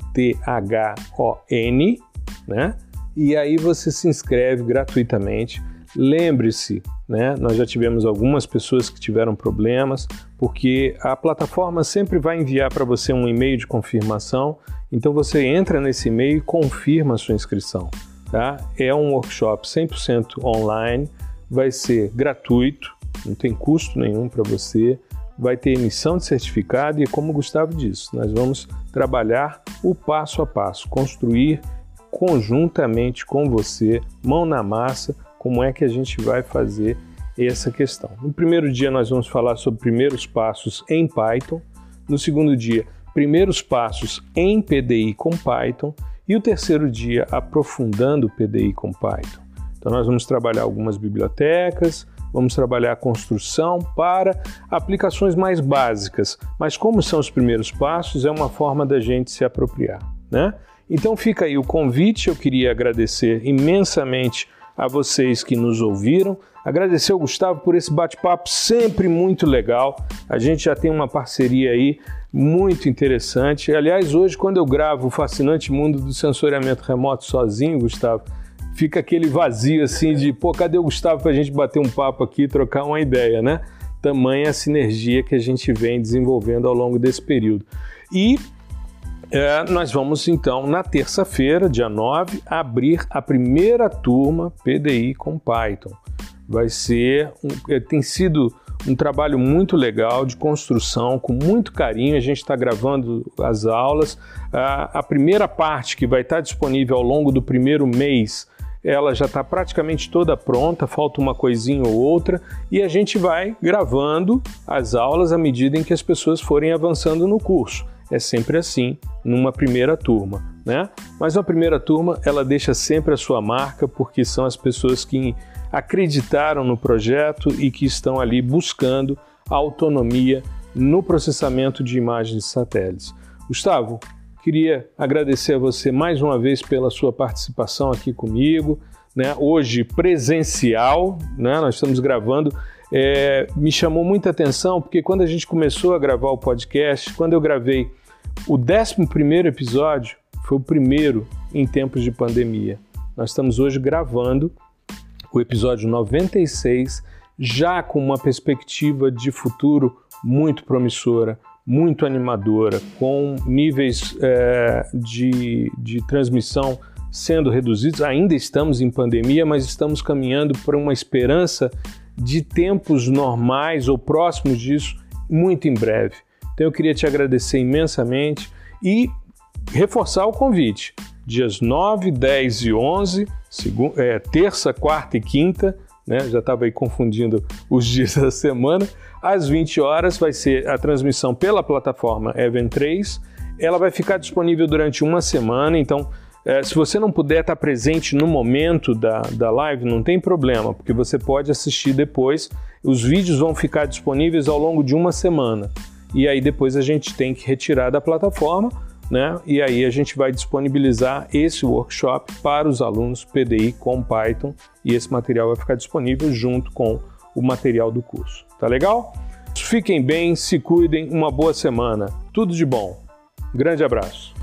S1: né? E aí você se inscreve gratuitamente. Lembre-se, né? Nós já tivemos algumas pessoas que tiveram problemas, porque a plataforma sempre vai enviar para você um e-mail de confirmação. Então você entra nesse e-mail e confirma a sua inscrição. Tá? É um workshop 100% online, vai ser gratuito, não tem custo nenhum para você, vai ter emissão de certificado e, como o Gustavo disse, nós vamos trabalhar o passo a passo, construir conjuntamente com você, mão na massa, como é que a gente vai fazer essa questão. No primeiro dia, nós vamos falar sobre primeiros passos em Python. No segundo dia, primeiros passos em PDI com Python. E o terceiro dia, aprofundando PDI com Python. Então, nós vamos trabalhar algumas bibliotecas, vamos trabalhar a construção para aplicações mais básicas. Mas, como são os primeiros passos, é uma forma da gente se apropriar. Né? Então, fica aí o convite. Eu queria agradecer imensamente a vocês que nos ouviram. Agradecer ao Gustavo por esse bate-papo sempre muito legal. A gente já tem uma parceria aí muito interessante. Aliás, hoje, quando eu gravo o fascinante mundo do sensoriamento remoto sozinho, Gustavo, fica aquele vazio assim de, pô, cadê o Gustavo para a gente bater um papo aqui, trocar uma ideia, né? Tamanha a sinergia que a gente vem desenvolvendo ao longo desse período. E é, nós vamos então, na terça-feira, dia 9, abrir a primeira turma PDI com Python. Vai ser, um, é, tem sido um trabalho muito legal de construção, com muito carinho. A gente está gravando as aulas. A primeira parte que vai estar disponível ao longo do primeiro mês, ela já está praticamente toda pronta, falta uma coisinha ou outra, e a gente vai gravando as aulas à medida em que as pessoas forem avançando no curso. É sempre assim, numa primeira turma, né? Mas a primeira turma, ela deixa sempre a sua marca, porque são as pessoas que acreditaram no projeto e que estão ali buscando autonomia no processamento de imagens de satélites. Gustavo, queria agradecer a você mais uma vez pela sua participação aqui comigo, né? hoje presencial, né? nós estamos gravando. É, me chamou muita atenção porque quando a gente começou a gravar o podcast, quando eu gravei o 11 episódio, foi o primeiro em tempos de pandemia. Nós estamos hoje gravando o episódio 96, já com uma perspectiva de futuro muito promissora, muito animadora, com níveis é, de, de transmissão sendo reduzidos. Ainda estamos em pandemia, mas estamos caminhando para uma esperança de tempos normais ou próximos disso muito em breve. Então eu queria te agradecer imensamente e reforçar o convite. Dias 9, 10 e 11 segunda, é, terça, quarta e quinta, né? já estava aí confundindo os dias da semana. Às 20 horas vai ser a transmissão pela plataforma Event 3. Ela vai ficar disponível durante uma semana, então é, se você não puder estar presente no momento da, da live, não tem problema, porque você pode assistir depois. Os vídeos vão ficar disponíveis ao longo de uma semana. E aí depois a gente tem que retirar da plataforma né? E aí a gente vai disponibilizar esse workshop para os alunos PDI com Python e esse material vai ficar disponível junto com o material do curso. Tá legal? Fiquem bem, se cuidem, uma boa semana. Tudo de bom. Grande abraço.